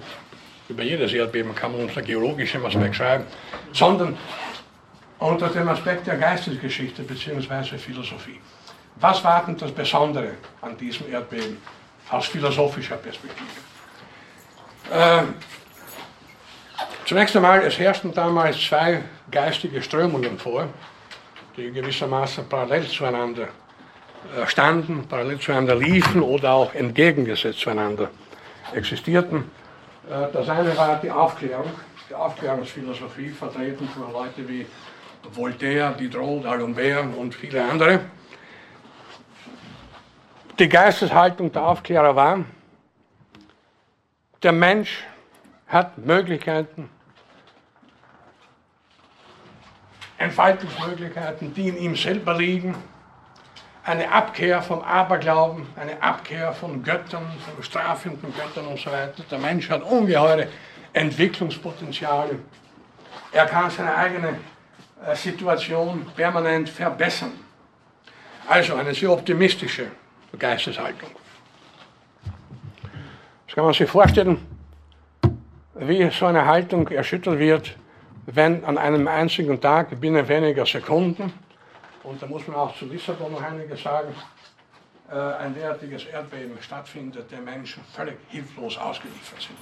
über jedes Erdbeben kann man unter geologischem Aspekt schreiben, sondern unter dem Aspekt der Geistesgeschichte bzw. Philosophie. Was war denn das Besondere an diesem Erdbeben aus philosophischer Perspektive? Äh, zunächst einmal, es herrschten damals zwei geistige Strömungen vor, die gewissermaßen parallel zueinander äh, standen, parallel zueinander liefen oder auch entgegengesetzt zueinander existierten. Äh, das eine war die Aufklärung, die Aufklärungsphilosophie, vertreten von Leuten wie Voltaire, Diderot, D'Alembert und viele andere. Die Geisteshaltung der Aufklärer war, der Mensch hat Möglichkeiten, Entfaltungsmöglichkeiten, die in ihm selber liegen. Eine Abkehr vom Aberglauben, eine Abkehr von Göttern, von strafenden Göttern und so weiter. Der Mensch hat ungeheure Entwicklungspotenziale. Er kann seine eigene äh, Situation permanent verbessern. Also eine sehr optimistische Geisteshaltung. Das kann man sich vorstellen, wie so eine Haltung erschüttert wird, wenn an einem einzigen Tag binnen weniger Sekunden, und da muss man auch zu Lissabon noch einiges sagen, äh, ein derartiges Erdbeben stattfindet, der Menschen völlig hilflos ausgeliefert sind.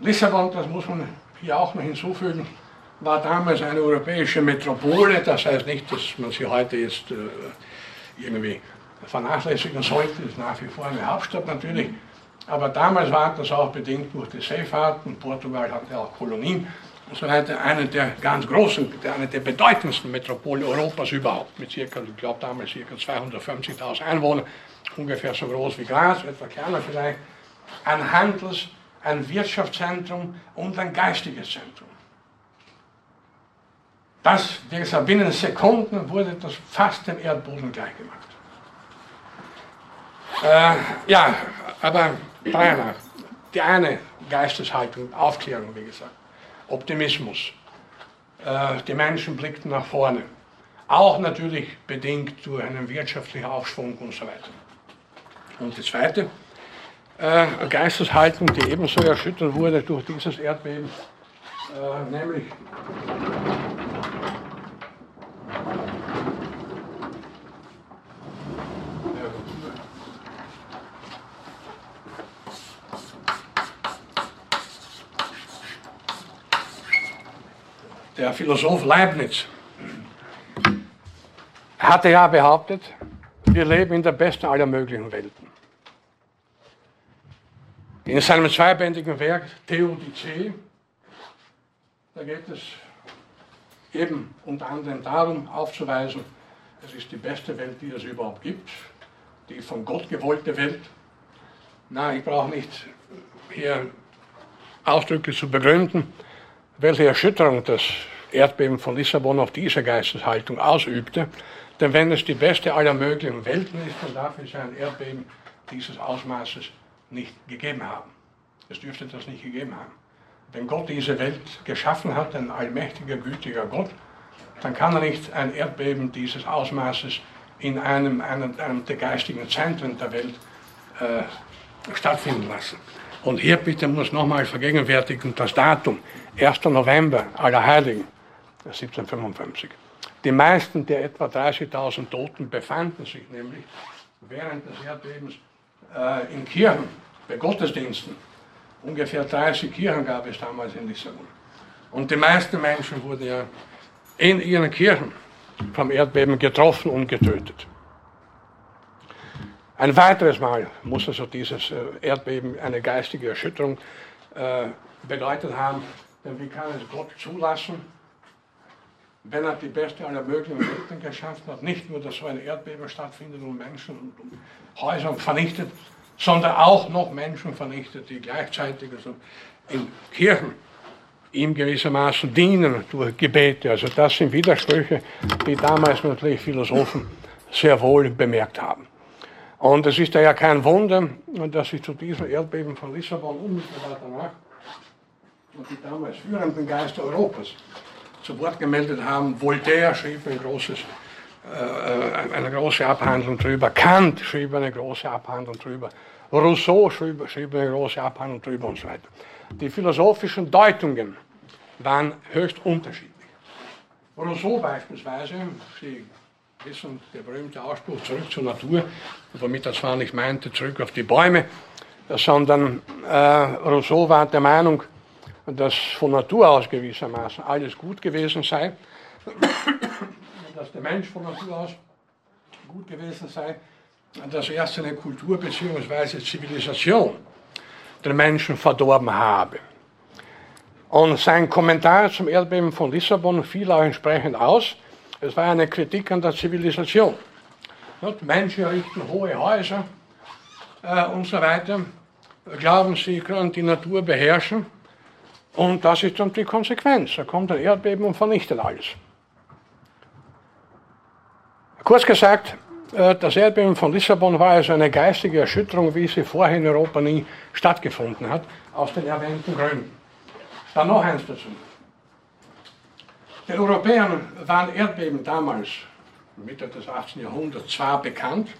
Lissabon, das muss man hier auch noch hinzufügen, war damals eine europäische Metropole, das heißt nicht, dass man sie heute jetzt äh, irgendwie vernachlässigen sollte, ist nach wie vor eine Hauptstadt natürlich, aber damals war das auch bedingt durch die Seefahrten, Portugal hatte auch Kolonien so weiter, eine der ganz großen, eine der bedeutendsten Metropolen Europas überhaupt, mit circa, ich glaube damals circa 250.000 Einwohnern, ungefähr so groß wie Graz, etwa kleiner vielleicht, ein Handels-, ein Wirtschaftszentrum und ein geistiges Zentrum. Das, wie gesagt, binnen Sekunden wurde das fast dem Erdboden gleichgemacht. Äh, ja, aber danach, die eine Geisteshaltung, Aufklärung, wie gesagt. Optimismus. Äh, die Menschen blickten nach vorne. Auch natürlich bedingt durch einen wirtschaftlichen Aufschwung und so weiter. Und die zweite äh, Geisteshaltung, die ebenso erschüttert wurde durch dieses Erdbeben, äh, nämlich der Philosoph Leibniz hatte ja behauptet, wir leben in der besten aller möglichen Welten. In seinem zweibändigen Werk Theodicee, da geht es eben unter anderem darum aufzuweisen, es ist die beste Welt, die es überhaupt gibt, die von Gott gewollte Welt. Na, ich brauche nicht hier ausdrücklich zu begründen, welche Erschütterung das Erdbeben von Lissabon auf diese Geisteshaltung ausübte. Denn wenn es die beste aller möglichen Welten ist, dann darf es ein Erdbeben dieses Ausmaßes nicht gegeben haben. Es dürfte das nicht gegeben haben. Wenn Gott diese Welt geschaffen hat, ein allmächtiger, gütiger Gott, dann kann er nicht ein Erdbeben dieses Ausmaßes in einem, einem, einem der geistigen Zentren der Welt äh, stattfinden lassen. Und hier bitte muss nochmal vergegenwärtigen das Datum, 1. November, Allerheiligen, 1755. Die meisten der etwa 30.000 Toten befanden sich nämlich während des Erdbebens äh, in Kirchen, bei Gottesdiensten. Ungefähr 30 Kirchen gab es damals in Lissabon. Und die meisten Menschen wurden ja in ihren Kirchen vom Erdbeben getroffen und getötet. Ein weiteres Mal muss also dieses äh, Erdbeben eine geistige Erschütterung äh, bedeutet haben, denn wie kann es Gott zulassen, wenn er die beste aller möglichen Welten geschaffen hat, nicht nur, dass so ein Erdbeben stattfindet und Menschen und, Häuser vernichtet, sondern auch noch Menschen vernichtet, die gleichzeitig also in Kirchen ihm gewissermaßen dienen durch Gebete. Also das sind Widersprüche, die damals natürlich Philosophen sehr wohl bemerkt haben. Und es ist ja kein Wunder, dass sich zu diesem Erdbeben von Lissabon unmittelbar danach und die damals führenden Geister Europas zu Wort gemeldet haben. Voltaire schrieb ein großes, äh, eine große Abhandlung drüber, Kant schrieb eine große Abhandlung drüber, Rousseau schrieb, schrieb eine große Abhandlung drüber und so weiter. Die philosophischen Deutungen waren höchst unterschiedlich. Rousseau beispielsweise, Sie wissen, der berühmte Ausspruch zurück zur Natur, womit er zwar nicht meinte, zurück auf die Bäume, sondern äh, Rousseau war der Meinung, dass von Natur aus gewissermaßen alles gut gewesen sei, dass der Mensch von Natur aus gut gewesen sei, dass erst eine Kultur bzw. Zivilisation den Menschen verdorben habe. Und sein Kommentar zum Erdbeben von Lissabon fiel auch entsprechend aus. Es war eine Kritik an der Zivilisation. Die Menschen errichten hohe Häuser äh, und so weiter, glauben, sie können die Natur beherrschen. Und das ist dann die Konsequenz. Da kommt ein Erdbeben und vernichtet alles. Kurz gesagt, äh, das Erdbeben von Lissabon war also eine geistige Erschütterung, wie sie vorher in Europa nie stattgefunden hat, aus den erwähnten Gründen. Dann noch eins dazu. Den Europäern waren Erdbeben damals, Mitte des 18. Jahrhunderts, zwar bekannt,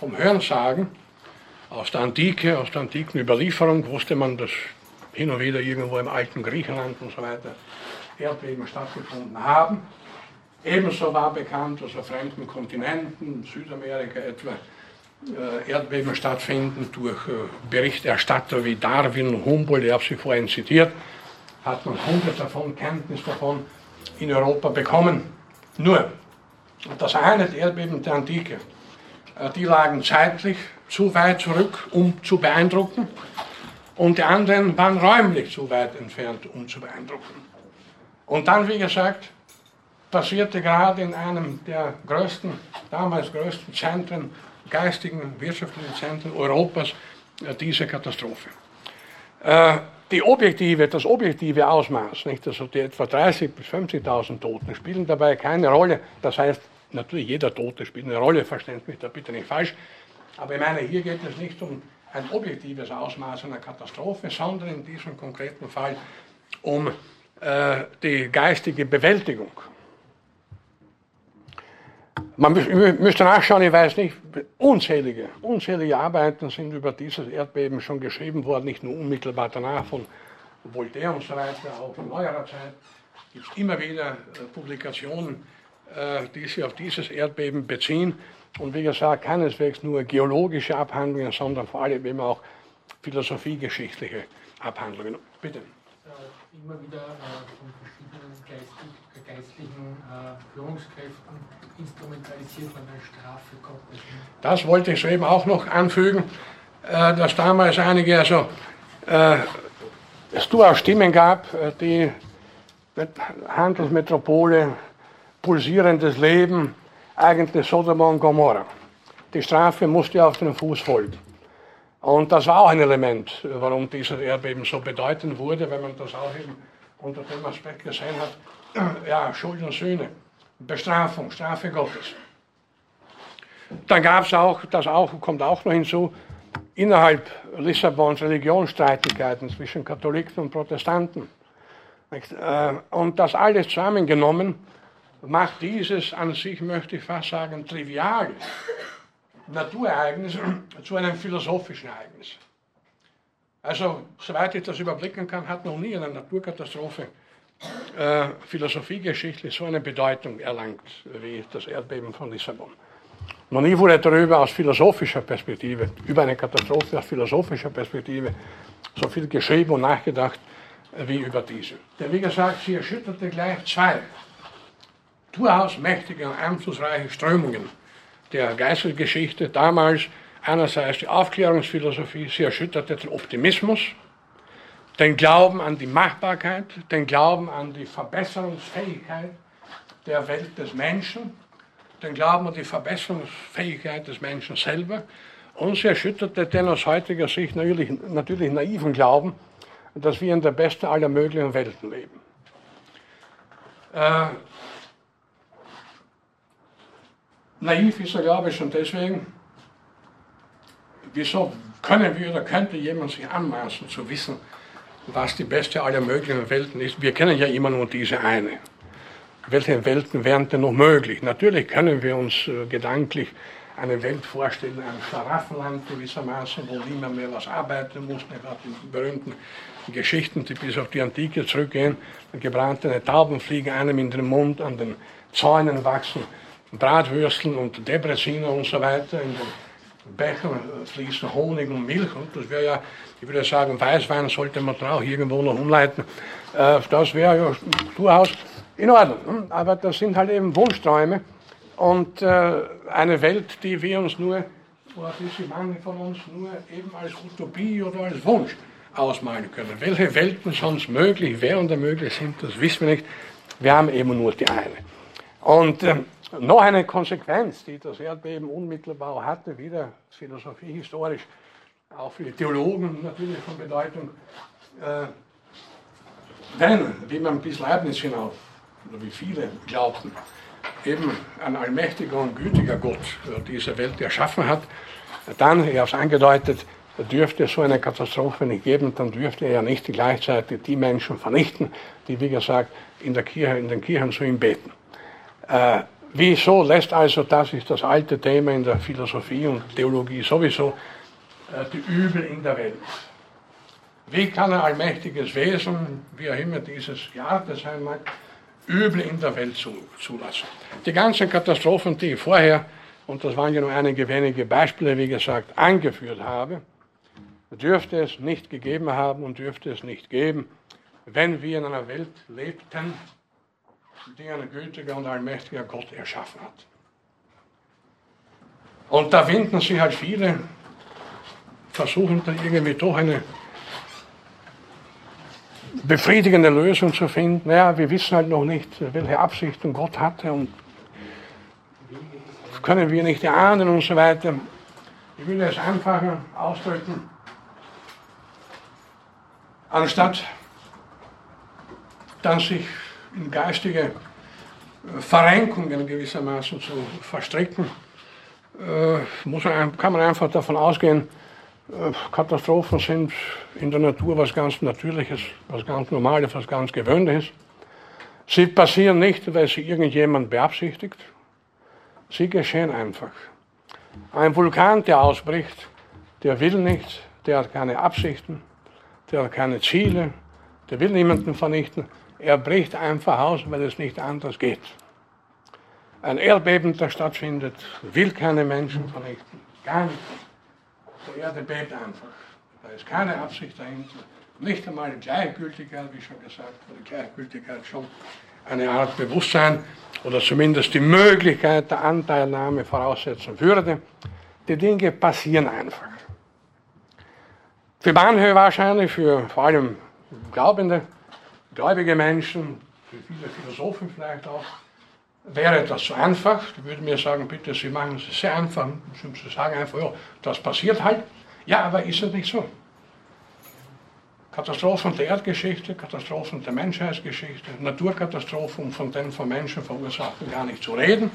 vom Hörensagen, aus der Antike, aus der antiken Überlieferung wusste man, dass hin und wieder irgendwo im alten Griechenland und so weiter Erdbeben stattgefunden haben. Ebenso war bekannt, dass auf fremden Kontinenten, Südamerika etwa, äh, Erdbeben stattfinden durch äh, Berichterstatter wie Darwin Humboldt, ich habe sie vorhin zitiert, hat man hunderte davon, Kenntnis davon in Europa bekommen. Nur, das eine, die Erdbeben der Antike, äh, die lagen zeitlich zu weit zurück, um zu beeindrucken, und die anderen waren räumlich zu weit entfernt, um zu beeindrucken. Und dann, wie gesagt, passierte gerade in einem der größten, damals größten Zentren, geistigen, wirtschaftlichen Zentren Europas, äh, diese Katastrophe. Äh, die objektive, das objektive Ausmaß, nicht, also die etwa 30.000 bis 50.000 Toten, spielen dabei keine Rolle. Das heißt, natürlich jeder Tote spielt eine Rolle, versteht mich da bitte nicht falsch. Aber ich meine, hier geht es nicht um ein objektives Ausmaß einer Katastrophe, sondern in diesem konkreten Fall um äh, die geistige Bewältigung. Man müsste nachschauen, ich weiß nicht, unzählige, unzählige Arbeiten sind über dieses Erdbeben schon geschrieben worden, nicht nur unmittelbar danach von Voltaire und so weiter, auch in neuerer Zeit, gibt es immer wieder Publikationen, die sich auf dieses Erdbeben beziehen. Und wie gesagt, keineswegs nur geologische Abhandlungen, sondern vor allem eben auch philosophiegeschichtliche Abhandlungen. Bitte. Immer wieder von verschiedenen geistlichen Führungskräften instrumentalisiert man eine Strafe Gottes. Das wollte ich soeben auch noch anfügen, dass damals einige also es durchaus Stimmen gab, die Handelsmetropole, pulsierendes Leben, eigentlich Sodom und Gomorra. Die Strafe musste auf den Fuß folgen. Und das war auch ein Element, warum dieses Erdbeben so bedeutend wurde, wenn man das auch eben unter dem Aspekt gesehen hat. Ja, Schuld und Sühne, Bestrafung, Strafe Gottes. Dann gab es auch, das auch, kommt auch noch hinzu, innerhalb Lissabons Religionsstreitigkeiten zwischen Katholiken und Protestanten. Äh, und das alles zusammengenommen macht dieses an sich, möchte ich fast sagen, triviale Naturereignis zu einem philosophischen Ereignis. Also, soweit ich das überblicken kann, hat noch nie eine Naturkatastrophe äh, philosophiegeschichtlich so eine Bedeutung erlangt wie das Erdbeben von Lissabon. Noch nie wurde darüber aus philosophischer Perspektive, über eine Katastrophe aus philosophischer Perspektive, so viel geschrieben und nachgedacht wie über diese. Denn wie gesagt, sie erschütterte gleich zwei durchaus mächtige und einflussreiche Strömungen der Geißelgeschichte. Damals einerseits die Aufklärungsphilosophie, sie erschütterte den Optimismus, den Glauben an die Machbarkeit, den Glauben an die Verbesserungsfähigkeit der Welt des Menschen, den Glauben an die Verbesserungsfähigkeit des Menschen selber. Und sie erschütterte den aus heutiger Sicht natürlich, natürlich naiven Glauben, dass wir in der besten aller möglichen Welten leben. Äh, Naiv ist er, glaube ich, schon deswegen, wieso können wir oder könnte jemand sich anmaßen zu wissen, was die beste aller möglichen Welten ist? Wir kennen ja immer nur diese eine. Welche Welten wären denn noch möglich? Natürlich können wir uns äh, gedanklich eine Welt vorstellen, ein Schlaraffenland gewissermaßen, wo niemand mehr was arbeiten muss. Gerade die berühmten Geschichten, die bis auf die Antike zurückgehen. Gebrannte Tauben fliegen einem in den Mund, an den Zäunen wachsen Bratwürsteln und Debreziner und so weiter. In den Bechern fließen Honig und Milch. Und das wäre ja, ich würde sagen, Weißwein sollte man auch irgendwo noch umleiten. Äh, das wäre ja durchaus in Ordnung. Hm? Aber das sind halt eben Wunschträume und äh, eine Welt, die wir uns nur, oder die manche von uns nur eben als Utopie oder als Wunsch ausmalen können. Welche Welten sonst möglich wären oder möglich sind, das wissen wir nicht. Wir haben eben nur die eine. Und äh, noch eine Konsequenz, die das Erdbeben unmittelbar hatte, wieder philosophiehistorisch, auch für die Theologen natürlich von Bedeutung. Äh, wenn, wie man bis Leibniz hinauf, oder wie viele glaubten, eben ein allmächtiger und gütiger Gott diese Welt erschaffen hat, dann, ich habe es angedeutet, dürfte es so eine Katastrophe nicht geben, dann dürfte er ja nicht gleichzeitig die Menschen vernichten, die, wie gesagt, in, der Kirche, in den Kirchen zu ihm beten. Äh, Wieso lässt also, das ist das alte Thema in der Philosophie und Theologie sowieso, äh, die Übel in der Welt? Wie kann ein allmächtiges Wesen, wie auch immer dieses geartet sein mag, Übel in der Welt zulassen? Die ganzen Katastrophen, die ich vorher, und das waren ja nur einige wenige Beispiele, wie gesagt, angeführt habe, dürfte es nicht gegeben haben und dürfte es nicht geben, wenn wir in einer Welt lebten, die ein gütiger und allmächtiger Gott erschaffen hat. Und da winden sich halt viele, versuchen da irgendwie doch eine befriedigende Lösung zu finden. Naja, wir wissen halt noch nicht, welche Absichten Gott hatte und können wir nicht ahnen und so weiter. Ich will es einfacher ausdrücken. Anstatt dann sich in geistige Verrenkungen gewissermaßen zu verstricken, äh, muss man, kann man einfach davon ausgehen, äh, Katastrophen sind in der Natur was ganz Natürliches, was ganz Normales, was ganz Gewöhnliches. Sie passieren nicht, weil sie irgendjemand beabsichtigt. Sie geschehen einfach. Ein Vulkan, der ausbricht, der will nichts, der hat keine Absichten, der hat keine Ziele, Der will niemanden vernichten. Er bricht einfach aus, weil es nicht anders geht. Ein Erdbeben, das stattfindet, will keine Menschen vernichten. Gar nicht. Die Erde bebt einfach. Da ist keine Absicht dahinter. Nicht einmal die Gleichgültigkeit, wie schon gesagt, die Gleichgültigkeit schon eine Art Bewusstsein oder zumindest die Möglichkeit der Anteilnahme voraussetzen würde. Die Dinge passieren einfach. Für manche wahrscheinlich, für vor allem glaubende, gläubige Menschen, für viele Philosophen vielleicht auch, wäre das so einfach. Die würden mir sagen, bitte, Sie machen es sehr einfach. Sie sagen einfach, ja, das passiert halt. Ja, aber ist es nicht so? Katastrophen der Erdgeschichte, Katastrophen der Menschheitsgeschichte, Naturkatastrophen, von denen von Menschen verursachten gar nicht zu reden,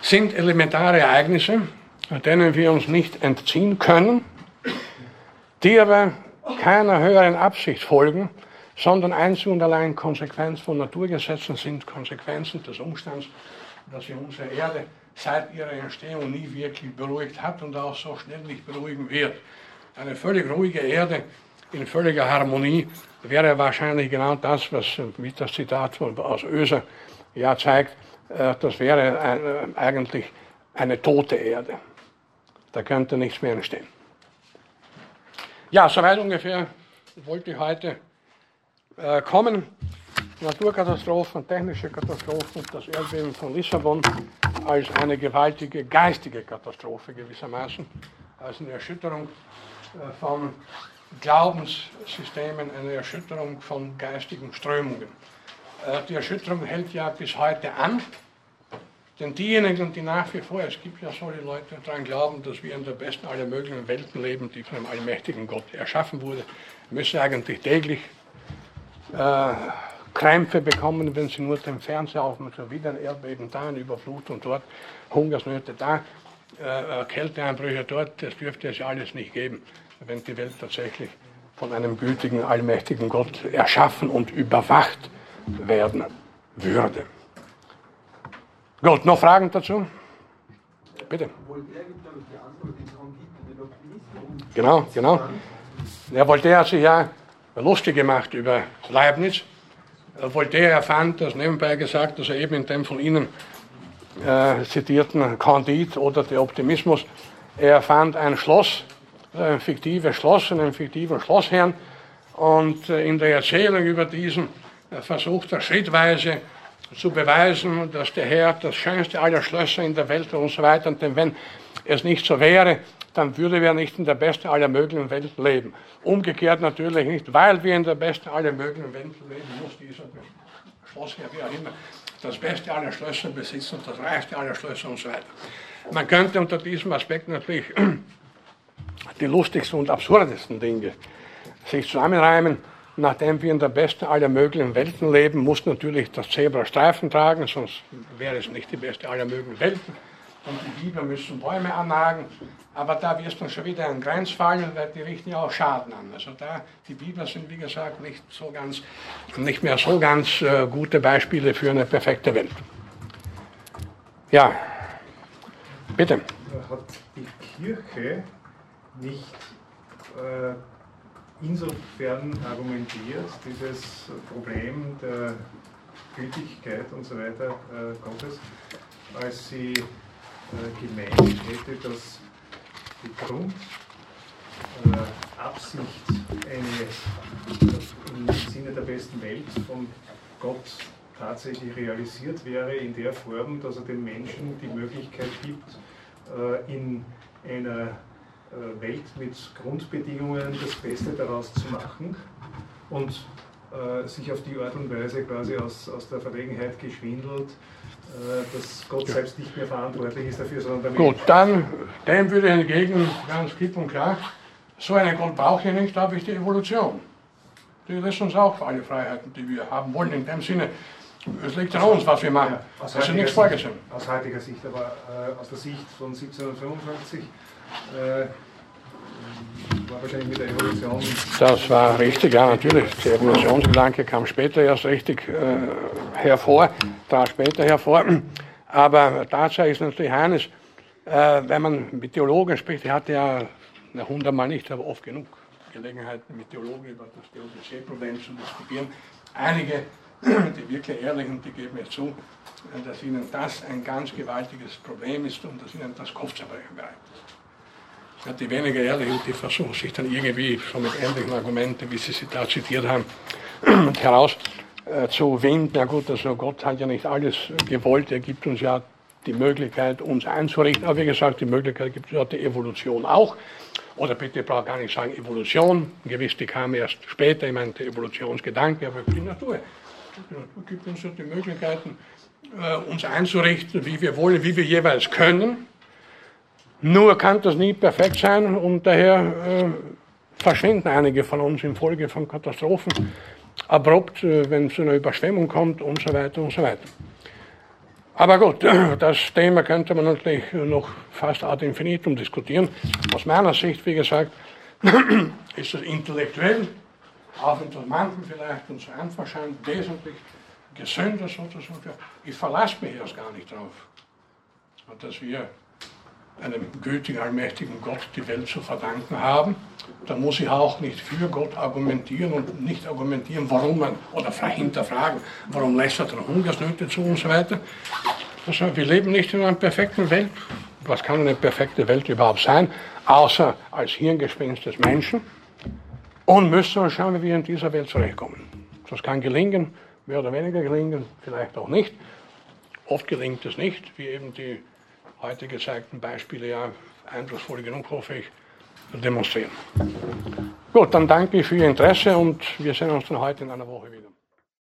sind elementare Ereignisse, denen wir uns nicht entziehen können, die aber keiner höheren Absicht folgen, sondern einzig und allein Konsequenz von Naturgesetzen sind, Konsequenzen des Umstands, dass sich unsere Erde seit ihrer Entstehung nie wirklich beruhigt hat und auch so schnell nicht beruhigen wird. Eine völlig ruhige Erde in völliger Harmonie wäre wahrscheinlich genau das, was wie das Zitat aus Öser ja zeigt, äh, das wäre eigentlich eine tote Erde. Da könnte nichts mehr entstehen. Ja, soweit ungefähr wollte ich heute äh, kommen. Naturkatastrophen, technische Katastrophen, das Erdbeben von Lissabon als eine gewaltige geistige Katastrophe gewissermaßen, als eine Erschütterung äh, von Glaubenssystemen, eine Erschütterung von geistigen Strömungen. Äh, die Erschütterung hält ja bis heute an, denn diejenigen, die nach wie vor, es gibt ja solche Leute, daran glauben, dass wir in der besten aller möglichen Welten leben, die von einem allmächtigen Gott erschaffen wurde, müssen eigentlich täglich äh, Krämpfe bekommen, wenn sie nur den Fernseher aufmachen, wieder ein Erdbeben da, eine Überflutung dort, Hungersnöte da, äh, Kälteeinbrüche dort, das dürfte es ja alles nicht geben wenn die Welt tatsächlich von einem gütigen, allmächtigen Gott erschaffen und überwacht werden würde. Gut, noch Fragen dazu? Bitte. Genau, genau. Der Voltaire hat sich ja lustig gemacht über Leibniz. Voltaire erfand, das nebenbei gesagt, dass er eben in dem von Ihnen äh, zitierten Candide oder der Optimismus, er erfand ein Schloss, ein fiktives Schloss, einen fiktiven Schlossherrn. Und äh, in der Erzählung über diesen äh, versucht er schrittweise zu beweisen, dass der Herr das schönste aller Schlösser in der Welt und so weiter. Denn wenn es nicht so wäre, dann würden wir nicht in der besten aller möglichen Welten leben. Umgekehrt natürlich nicht, weil wir in der besten aller möglichen Welten leben, muss dieser Schlossherr, wie auch immer, das beste aller Schlösser besitzen, das reichste aller Schlösser und so weiter. Man könnte unter diesem Aspekt natürlich die lustigsten und absurdesten Dinge sich zusammenreimen. Nachdem wir in der besten aller möglichen Welten leben, muss natürlich das Zebra Streifen tragen, sonst wäre es nicht die beste aller möglichen Welten. Und die Biber müssen Bäume annagen. Aber da wird dann schon wieder ein Grenzfall, weil die richten ja auch Schaden an. Also da, die Biber sind wie gesagt nicht, so ganz, nicht mehr so ganz äh, gute Beispiele für eine perfekte Welt. Ja, bitte. Hat die Kirche nicht äh, insofern argumentiert, dieses Problem der Gültigkeit und so weiter äh, Gottes, als sie gemeint hätte, dass die Grundabsicht eine, im Sinne der besten Welt von Gott tatsächlich realisiert wäre in der Form, dass er den Menschen die Möglichkeit gibt, äh, in einer äh, Welt mit Grundbedingungen das Beste daraus zu machen. Und äh, sich auf die Art und Weise quasi aus, aus der Verlegenheit geschwindelt, äh, dass Gott ja. selbst nicht mehr verantwortlich ist dafür, sondern der Gut, dann dem würde ich entgegen, ganz klipp und klar, so einen Gott brauche ich nicht, da habe ich die Evolution. Die lässt uns auch alle Freiheiten, die wir haben wollen, in dem Sinne, es liegt an uns, was wir machen. Ja, aus das ist nichts vorgesehen. Aus heutiger Sicht, aber äh, aus der Sicht von 1755 äh, Das war richtig, ja, natürlich. Der Evolutionsgedanke kam später erst richtig äh, hervor, trat später hervor. Aber Tatsache ist natürlich eines, äh, wenn man mit Theologen spricht, die hat ja hundertmal nicht, aber oft genug Gelegenheiten mit Theologen über das Theodizee-Problem zu diskutieren. Einige, die wirklich ehrlichen, die geben mir zu, dass ihnen das ein ganz gewaltiges Problem ist und dass ihnen das Kopfzerbrechen bereitet. Ja, die weniger Ehrlichen, die versuchen sich dann irgendwie schon mit ähnlichen Argumenten, wie Sie sie da zitiert haben, heraus äh, zu winden. Ja gut, also Gott hat ja nicht alles gewollt, er gibt uns ja die Möglichkeit, uns einzurichten. Aber wie gesagt, die Möglichkeit gibt es ja die Evolution auch. Oder bitte, ich brauche gar nicht sagen Evolution. Gewiss, die kam erst später. Ich meine, der Evolutionsgedanke, aber die Natur. Die Natur gibt uns ja die Möglichkeiten, äh, uns einzurichten, wie wir wollen, wie wir jeweils können. Nur kann das nie perfekt sein und daher äh, verschwinden einige von uns infolge von Katastrophen abrupt, äh, wenn es zu einer Überschwemmung kommt und so weiter und so weiter. Aber gut, das Thema könnte man natürlich noch fast ad infinitum diskutieren. Aus meiner Sicht, wie gesagt, ist es intellektuell, auch unter manchen vielleicht uns einfach scheint, wesentlich gesünder sozusagen. Ich verlasse mich erst gar nicht drauf, dass wir einem gütigen, allmächtigen Gott die Welt zu verdanken haben, dann muss ich auch nicht für Gott argumentieren und nicht argumentieren, warum man, oder hinterfragen, warum lässt er Hungersnöte zu und so weiter. Also wir leben nicht in einer perfekten Welt. Was kann eine perfekte Welt überhaupt sein, außer als Hirngespinst des Menschen? Und müssen wir schauen, wie wir in dieser Welt zurechtkommen. Das kann gelingen, mehr oder weniger gelingen, vielleicht auch nicht. Oft gelingt es nicht, wie eben die heute gezeigten Beispiele ja eindrucksvoll genug, hoffe ich, demonstrieren. Gut, dann danke ich für Ihr Interesse und wir sehen uns dann heute in einer Woche wieder.